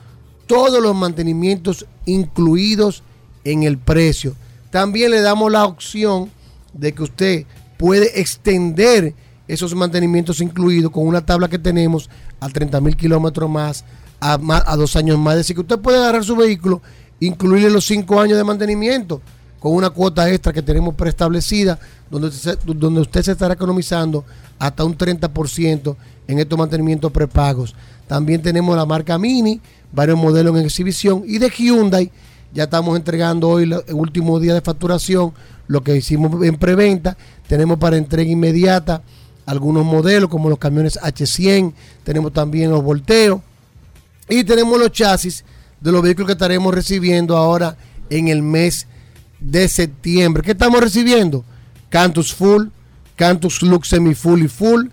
todos los mantenimientos incluidos en el precio. También le damos la opción de que usted puede extender esos mantenimientos incluidos con una tabla que tenemos a 30 mil kilómetros más a, más, a dos años más. Es decir, que usted puede agarrar su vehículo, incluirle los cinco años de mantenimiento con una cuota extra que tenemos preestablecida, donde donde usted se estará economizando hasta un 30% en estos mantenimientos prepagos. También tenemos la marca Mini, varios modelos en exhibición y de Hyundai. Ya estamos entregando hoy el último día de facturación, lo que hicimos en preventa. Tenemos para entrega inmediata algunos modelos como los camiones H100, tenemos también los volteos y tenemos los chasis de los vehículos que estaremos recibiendo ahora en el mes de septiembre. ¿Qué estamos recibiendo? Cantus Full, Cantus Lux Semi Full y Full.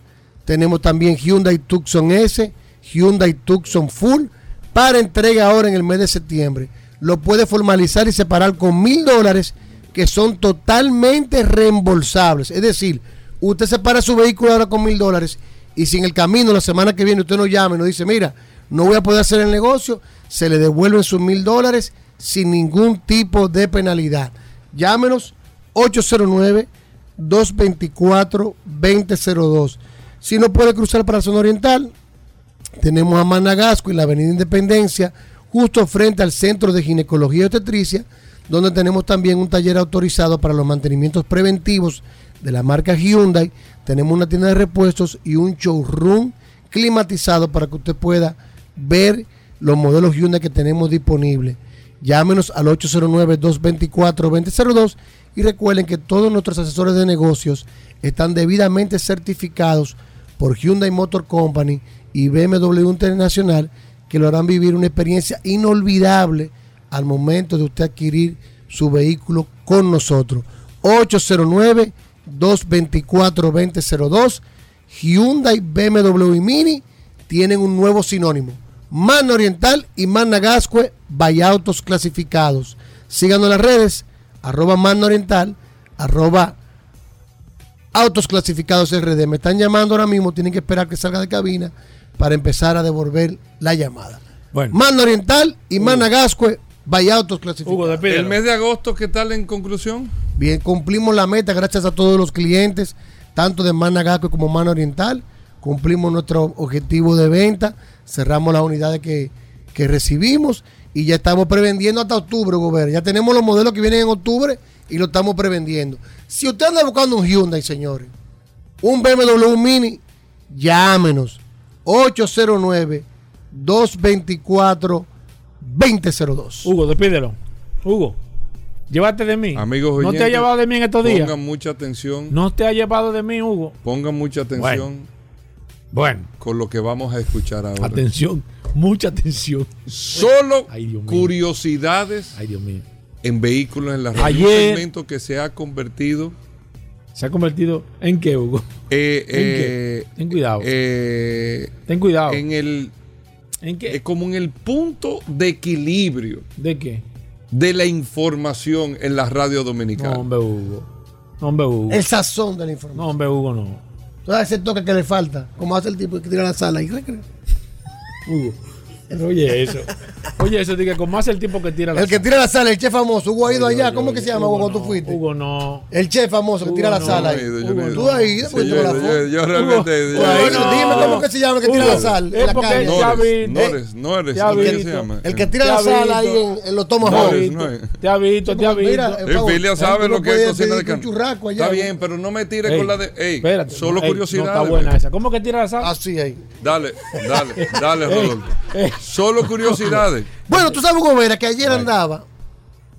Tenemos también Hyundai Tucson S, Hyundai Tucson Full para entrega ahora en el mes de septiembre. Lo puede formalizar y separar con mil dólares que son totalmente reembolsables. Es decir, usted separa su vehículo ahora con mil dólares y si en el camino la semana que viene usted nos llama y nos dice, mira, no voy a poder hacer el negocio, se le devuelven sus mil dólares sin ningún tipo de penalidad. Llámenos 809-224-2002. Si no puede cruzar para la zona oriental, tenemos a Managasco y la Avenida Independencia, justo frente al Centro de Ginecología y Obstetricia, donde tenemos también un taller autorizado para los mantenimientos preventivos de la marca Hyundai. Tenemos una tienda de repuestos y un showroom climatizado para que usted pueda ver los modelos Hyundai que tenemos disponibles. Llámenos al 809-224-2002 y recuerden que todos nuestros asesores de negocios están debidamente certificados por Hyundai Motor Company y BMW Internacional que lo harán vivir una experiencia inolvidable al momento de usted adquirir su vehículo con nosotros. 809-224-2002. Hyundai, BMW y Mini tienen un nuevo sinónimo. Mano Oriental y Manna Gascue, Autos clasificados. Síganos en las redes, arroba Mano Oriental, arroba Autos clasificados RD. Me están llamando ahora mismo, tienen que esperar que salga de cabina para empezar a devolver la llamada. Bueno. Mano Oriental y Manna Gascue, Autos clasificados. El mes de agosto, ¿qué tal en conclusión? Bien, cumplimos la meta gracias a todos los clientes, tanto de Manna Gascue como Mano Oriental. Cumplimos nuestro objetivo de venta, cerramos las unidades que, que recibimos y ya estamos prevendiendo hasta octubre, gobierno. Ya tenemos los modelos que vienen en octubre y lo estamos prevendiendo. Si usted anda buscando un Hyundai, señores, un BMW Mini, llámenos. 809-224-2002. Hugo, despídelo. Hugo, llévate de mí. Amigos ¿No te ha llevado de mí en estos días? Pongan mucha atención. No te ha llevado de mí, Hugo. Pongan mucha atención. Bueno. Bueno. Con lo que vamos a escuchar ahora. Atención, mucha atención. Solo Ay, Dios mío. curiosidades Ay, Dios mío. en vehículos en la radio. Ayer- Un segmento que se ha convertido. ¿Se ha convertido en qué, Hugo? eh, ¿En qué? eh, Ten cuidado. eh, Ten cuidado. en el. ¿En qué? eh, como en el punto de equilibrio ¿De qué? de la información en la radio dominicana. No, hombre, Hugo. No, hombre, Hugo. El sazón de la información. No, hombre, Hugo, no. Todo ese toque que le falta, como hace el tipo que tira la sala y. Hugo. Oye, eso. Oye, eso que como hace el tipo que tira la El que sal. tira la sala, el chef famoso. Hugo ha ido allá. ¿Cómo que se llama Hugo cuando tú no, fuiste? Hugo no. El chef famoso que tira la sala. Hugo, ido. Tú pues, yo, tú la yo- foto. yo realmente. Dime cómo que se llama el que tira la sal. Es en la calle. Nores, Nores, Nores, Ya ¿cómo vi- que se llama? El que tira la ha sal ahí en, los Te ha. Nores, visto, no es. te ha visto, te ha visto. Mira, Eh, Filia sabe lo que es cocina de carne. churrasco allá. Está bien, pero no me tires con la de. Ey, Espérate. solo curiosidad. No está buena esa. ¿Cómo que tira la sal? Así ahí. Dale, dale, dale, Rodolfo. Solo curiosidades. Bueno, tú sabes, Hugo Vera, que ayer andaba,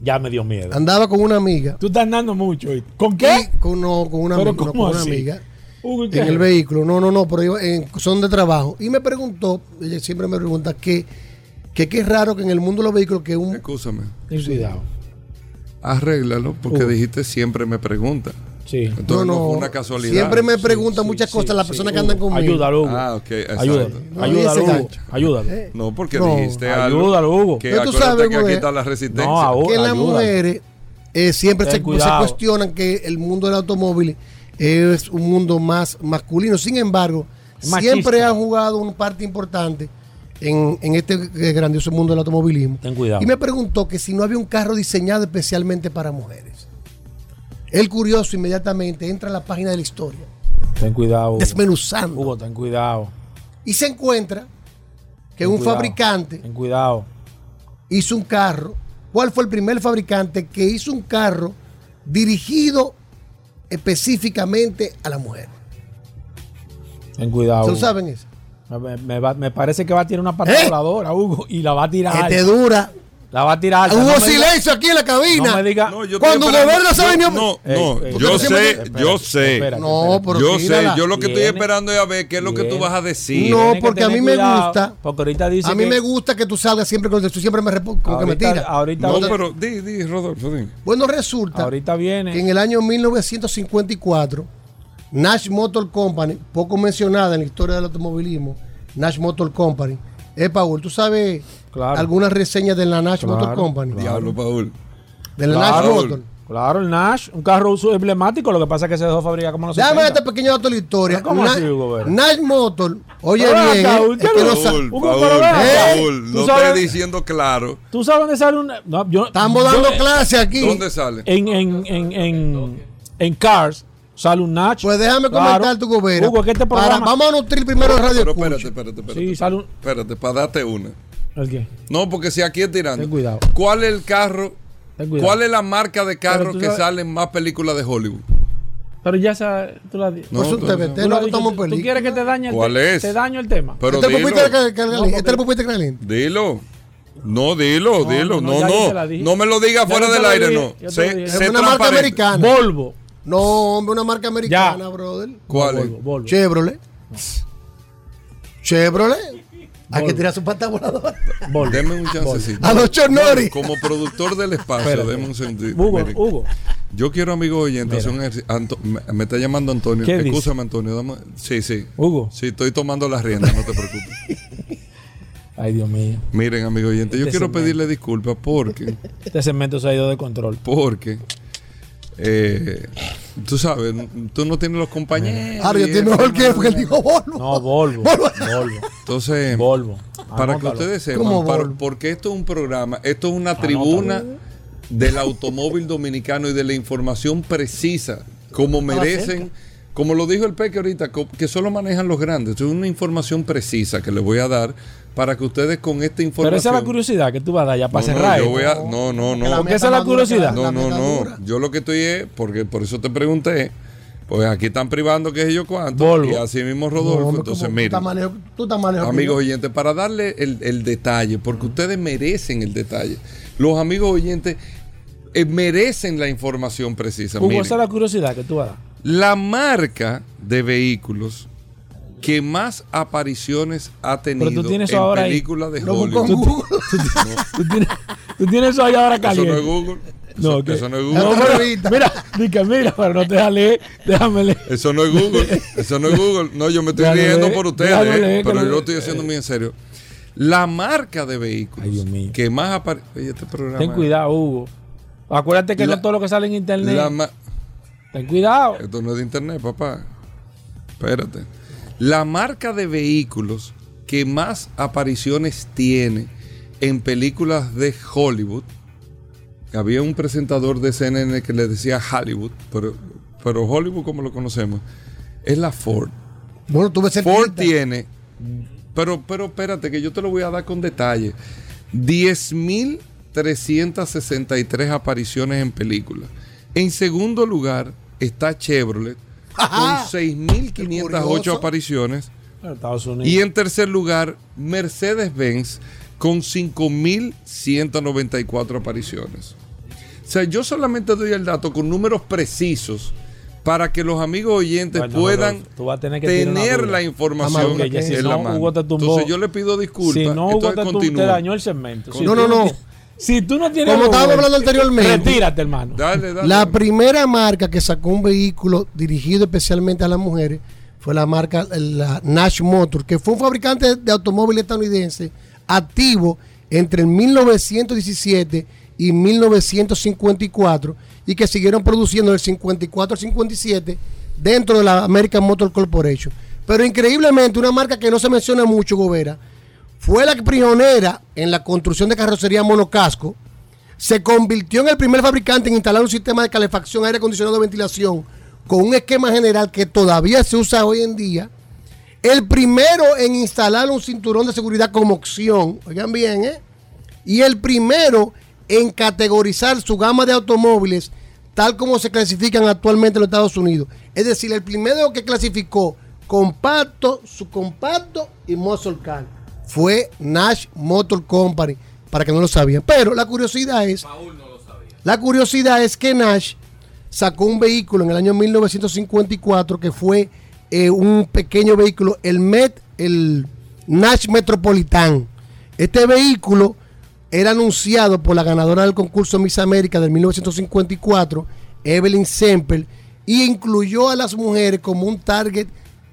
Ya me dio miedo. andaba con una amiga. Tú estás andando mucho. ¿Con qué? y Con, no, con una, ¿Pero amiga, no, cómo con una así? amiga. En el vehículo. No, no, no, pero yo- en- son de trabajo. Y me preguntó, ella siempre me pregunta que, que qué es raro que en el mundo de los vehículos que un... Escúchame. Cuidado. Arréglalo, porque Uh. dijiste siempre me pregunta. Sí. Entonces No, no, no, fue una casualidad. Siempre me preguntan sí, muchas sí, cosas las sí, personas que andan conmigo. Ayúdalo, Hugo. Ah, ok, exacto. Ayúdalo. No, Ayúdalo, Hugo. No, porque No. dijiste algo. Ayúdalo, Hugo. Que tú sabes, que aquí está la resistencia. No, que las mujeres eh, siempre se, cuestionan que el mundo del automóvil es un mundo más masculino. Sin embargo, Machista. siempre han jugado una parte importante en, en este grandioso mundo del automovilismo. Ten cuidado. Y me preguntó que si no había un carro diseñado especialmente para mujeres. El curioso inmediatamente entra a la página de la historia, Ten cuidado. Hugo. desmenuzando, Hugo, ten cuidado. y se encuentra que Ten un cuidado. fabricante Ten cuidado. hizo un carro. ¿Cuál fue el primer fabricante que hizo un carro dirigido específicamente a la mujer? Ten cuidado. ¿Se lo Hugo. saben eso? Me, me va- me parece que va a tirar una ¿Eh? voladora, Hugo, y la va a tirar. Este alta. dura. La va a tirar. alta. Hubo No me diga- silencio aquí en la cabina. No me diga. No, yo Cuando Gobierno yo- ni- No, Ey, no, ey, yo sé, espérate, yo sé. espérate, No, pero Yo sé, yo lo que estoy esperando es a ver qué es lo que tú vas a decir. No, porque a mí me cuidado, gusta. Porque ahorita dice A mí que- me gusta que tú salgas siempre con tú siempre me respondes como que me ahorita, tira. ahorita, No, pero di, di, Rodolfo, di. Bueno, resulta ahorita viene. que en el año 1954, Nash Motor Company, poco mencionada en la historia del automovilismo, Nash Motor Company. Eh, Paul, ¿tú sabes Claro. algunas reseñas de la Nash Claro, Motor Company? Diablo, Paul. De la Claro. Nash Motor. Claro, el Nash, un carro uso emblemático, lo que pasa es que se dejó fabricar como no se Déjame este pequeño dato de la historia. ¿Pero cómo Na- así? Nash Motor, oye Pero bien, acá, eh, ¿usted es que no- Paul, Paul, acá. Paul, ¿Tú no sabes? estoy diciendo claro. ¿Tú sabes dónde sale una.? No, yo, Estamos yo- dando clase aquí. ¿Dónde sale? En, en, en, en, en Cars sale un Nash. Pues déjame Claro. comentar tu gobierno. Hugo, que este Para- programa. vamos a nutrir primero el radio Pero espérate, espérate, espérate. Sí, un. Espérate, para darte una. ¿El qué? No, porque si aquí es tirando. Ten cuidado. ¿Cuál es el carro? Ten cuidado. ¿Cuál es la marca de carro que sabes- sale en más películas de Hollywood? Pero ya sabes, tú la di- No, Pues usted ve, tú- te tú lo la has dicho, estamos ¿tú- ¿Tú película. quieres que te dañe el ¿Cuál es? Te daño el tema. Pero Este es el dilo. No, este es el pupite caliente. Dilo. No, dilo, dilo. no, No, no. No me lo digas fuera del aire, no. Es una marca americana. Volvo. No, hombre, una marca americana, brother. ¿Cuál es? Volvo, Volvo. Chevrolet. Chevrolet. Hay que tirar su pata voladora. Deme un chancecito. A los Chonori. Como productor del espacio, Espérate. deme un sentido. Hugo, Miren, Hugo. Yo quiero, amigo oyente, hacer un ejercicio. Anto- me, me está llamando Antonio. ¿Qué dice? Escúchame, Antonio. dame- Sí, sí. Hugo. Sí, estoy tomando las riendas, no te preocupes. Ay, Dios mío. Miren, amigo oyente, yo Este quiero segmento. pedirle disculpas porque, Este segmento se ha ido de control. porque, eh, tú sabes, tú no tienes los compañeros. Ahora yo eso, mejor que no, porque él dijo Volvo. No, Volvo. Volvo. Volvo. Entonces, Volvo. para que ustedes ¿Cómo sepan, para- porque esto es un programa, esto es una tribuna del automóvil dominicano y de la información precisa, como merecen, como lo dijo el Peque ahorita, que solo manejan los grandes. Es una información precisa que les voy a dar para que ustedes con esta Pero información. esa es la curiosidad que tú vas a dar ya para No, no, cerrar. yo esto. voy a- no, no, no. Porque esa es la curiosidad. No, no, no. Yo lo que estoy es, porque por eso te pregunté, pues aquí están privando que es yo cuánto. Volvo. Y así mismo Rodolfo. entonces, como tú Tú Amigos oyentes, para darle el, el detalle, porque ustedes merecen el detalle. Los amigos oyentes eh, merecen la información precisa. Hugo, esa es la curiosidad que tú vas a dar. La marca de vehículos que más apariciones ha tenido Pero tú tienes eso en ahora ahí. películas de busco en Hollywood. Google. Tú tienes, tú tienes eso ahí ahora Eso caliente. no es Google. No, Eso, que- eso no es No, Google. Otra pero- mira, dice, mira, pero no te deja leer, déjame leer. Eso no es Google. Eso no es Google. No, yo me estoy riendo leer, por ustedes, eh, leer, pero yo lo estoy haciendo muy en serio. La marca de vehículos Ay, Dios mío. que más aparece. Este. Ten cuidado, Hugo. Acuérdate que La- no todo lo que sale en internet. La Ten cuidado. Esto no es de internet, papá. Espérate. La marca de vehículos que más apariciones tiene en películas de Hollywood. Había un presentador de CNN que le decía Hollywood, pero, pero Hollywood como lo conocemos, es la Ford. Bueno, tú ves Ford tiene, pero, pero espérate que yo te lo voy a dar con detalle. 10.363 apariciones en películas. En segundo lugar está Chevrolet con 6.508 curioso. apariciones. Estados Unidos. Y en tercer lugar, Mercedes-Benz con 5.194 apariciones. O sea, yo solamente doy el dato con números precisos para que los amigos oyentes Bueno, puedan Rodolfo, tú vas a tener la información si en no, la mano. Hugo te tumbó. Entonces yo le pido disculpas. Si no, Hugo te, te dañó el segmento. Si No, no, no. Ti- Si tú no tienes. Como estábamos hablando anteriormente. Retírate, hermano. Dale, dale. La primera marca que sacó un vehículo dirigido especialmente a las mujeres fue la marca la Nash Motor, que fue un fabricante de automóviles estadounidense activo entre el 1917 y 1954 y que siguieron produciendo del 54 al 57 dentro de la American Motor Corporation. Pero increíblemente, una marca que no se menciona mucho, Gobera, fue la pionera en la construcción de carrocería monocasco, se convirtió en el primer fabricante en instalar un sistema de calefacción, aire acondicionado y ventilación con un esquema general que todavía se usa hoy en día. El primero en instalar un cinturón de seguridad como opción, oigan bien, ¿eh? Y el primero en categorizar su gama de automóviles tal como se clasifican actualmente en los Estados Unidos. Es decir, el primero que clasificó compacto, subcompacto y muscle car fue Nash Motor Company, para que no lo sabían. Pero la curiosidad es, la curiosidad es que Nash sacó un vehículo en el año 1954 que fue eh, un pequeño vehículo, el Met, el Nash Metropolitan. Este vehículo era anunciado por la ganadora del concurso Miss América del 1954, Evelyn Semple, y incluyó a las mujeres como un target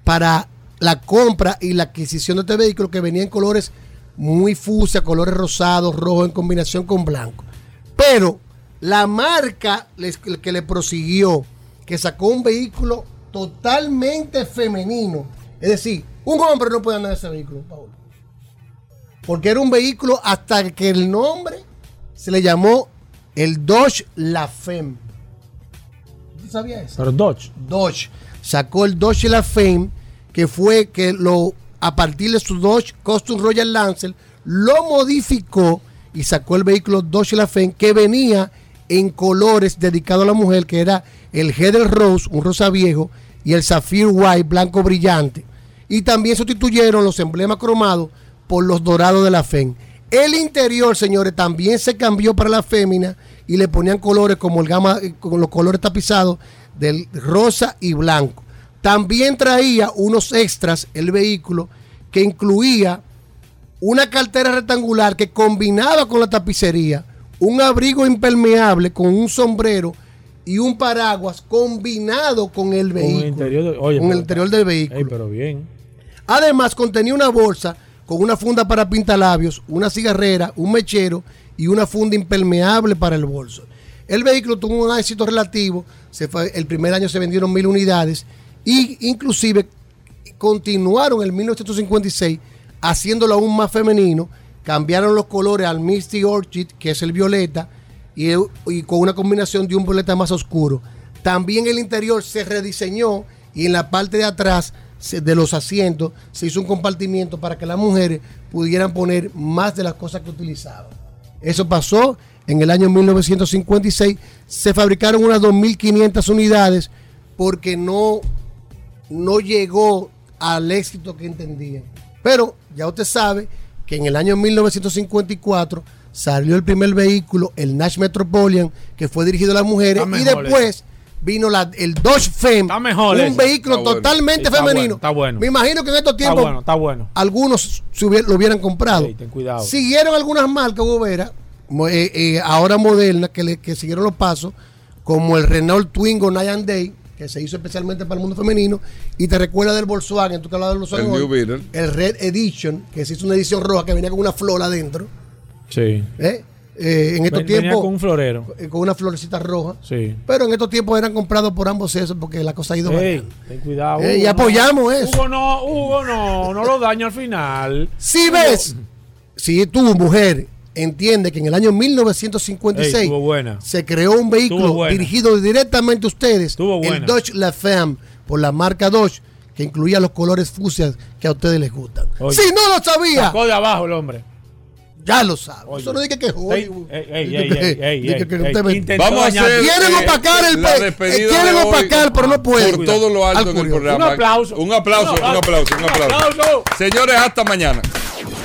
para la compra y la adquisición de este vehículo que venía en colores muy fucsia, colores rosados, rojos en combinación con blanco. Pero la marca les- que le prosiguió, que sacó un vehículo totalmente femenino, es decir, un hombre no puede andar en ese vehículo, Paulo. Porque era un vehículo hasta que el nombre se le llamó el Dodge La Femme. ¿Tú sabías eso? Pero Dodge. Dodge. Sacó el Dodge La Fame, que fue que lo, a partir de su Dodge Custom Royal Lancer, lo modificó y sacó el vehículo Dodge La Fame, que venía en colores dedicados a la mujer, que era el Heather Rose, un rosa viejo, y el Sapphire White, blanco brillante. Y también sustituyeron los emblemas cromados por los dorados de la FEM. El interior, señores, también se cambió para la fémina y le ponían colores como el gama, eh, con los colores tapizados del rosa y blanco. También traía unos extras el vehículo que incluía una cartera rectangular que combinaba con la tapicería, un abrigo impermeable con un sombrero y un paraguas combinado con el Con vehículo. el interior, de- oye, con el interior del vehículo. Ey, pero bien. Además, contenía una bolsa con una funda para pintalabios, una cigarrera, un mechero y una funda impermeable para el bolso. El vehículo tuvo un éxito relativo. Se fue- el primer año se vendieron mil unidades y inclusive continuaron en 1956 haciéndolo aún más femenino. Cambiaron los colores al Misty Orchid, que es el violeta, y, y con una combinación de un violeta más oscuro. También el interior se rediseñó y en la parte de atrás de los asientos se hizo un compartimiento para que las mujeres pudieran poner más de las cosas que utilizaban. Eso pasó en el año 1956. Se fabricaron unas 2.500 unidades porque no, no llegó al éxito que entendían. Pero ya usted sabe que en el año 1954 salió el primer vehículo, el Nash Metropolitan, que fue dirigido a las mujeres, Está y mejor después vino la- el Dodge Femme, mejor un vehículo Está totalmente femenino. está bueno. Me imagino que en estos tiempos bueno, está bueno. algunos se hubier- lo hubieran comprado. Ten cuidado. Siguieron algunas marcas, Gobera, mo- eh, eh, ahora modernas, que, le- que siguieron los pasos, como el Renault Twingo Night and Day, que se hizo especialmente para el mundo femenino, y te recuerda del Volkswagen, tú que hablabas del Volkswagen, El hoy, New Beetle. el Red Edition, que se hizo una edición roja que venía con una flor adentro. Sí. ¿eh? Eh, en estos venía tiempos, con un florero. eh, con una florecita roja. Sí. Pero en estos tiempos eran comprados por ambos sexos porque la cosa ha ido Ey, ten cuidado. Eh, y Hugo, apoyamos no. eso. Hugo no, Hugo no, no lo daña al final. Si ves, si tú, mujer, entiende que en el año 1956 Ey, estuvo buena. se creó un vehículo dirigido directamente a ustedes, Estuvo el. Dodge La Femme, por la marca Dodge, que incluía los colores fucsias que a ustedes les gustan. Oye, si no lo sabía, Sacó de abajo el hombre. ya lo sabe. Oye. Eso no diga que es Hollywood. Vamos a hacer Quieren eh, opacar el despedida eh, quieren opacar, pero no pueden. Por todo lo Al alto del curioso. programa. Un aplauso. Un aplauso, un aplauso, un aplauso. Señores, hasta mañana.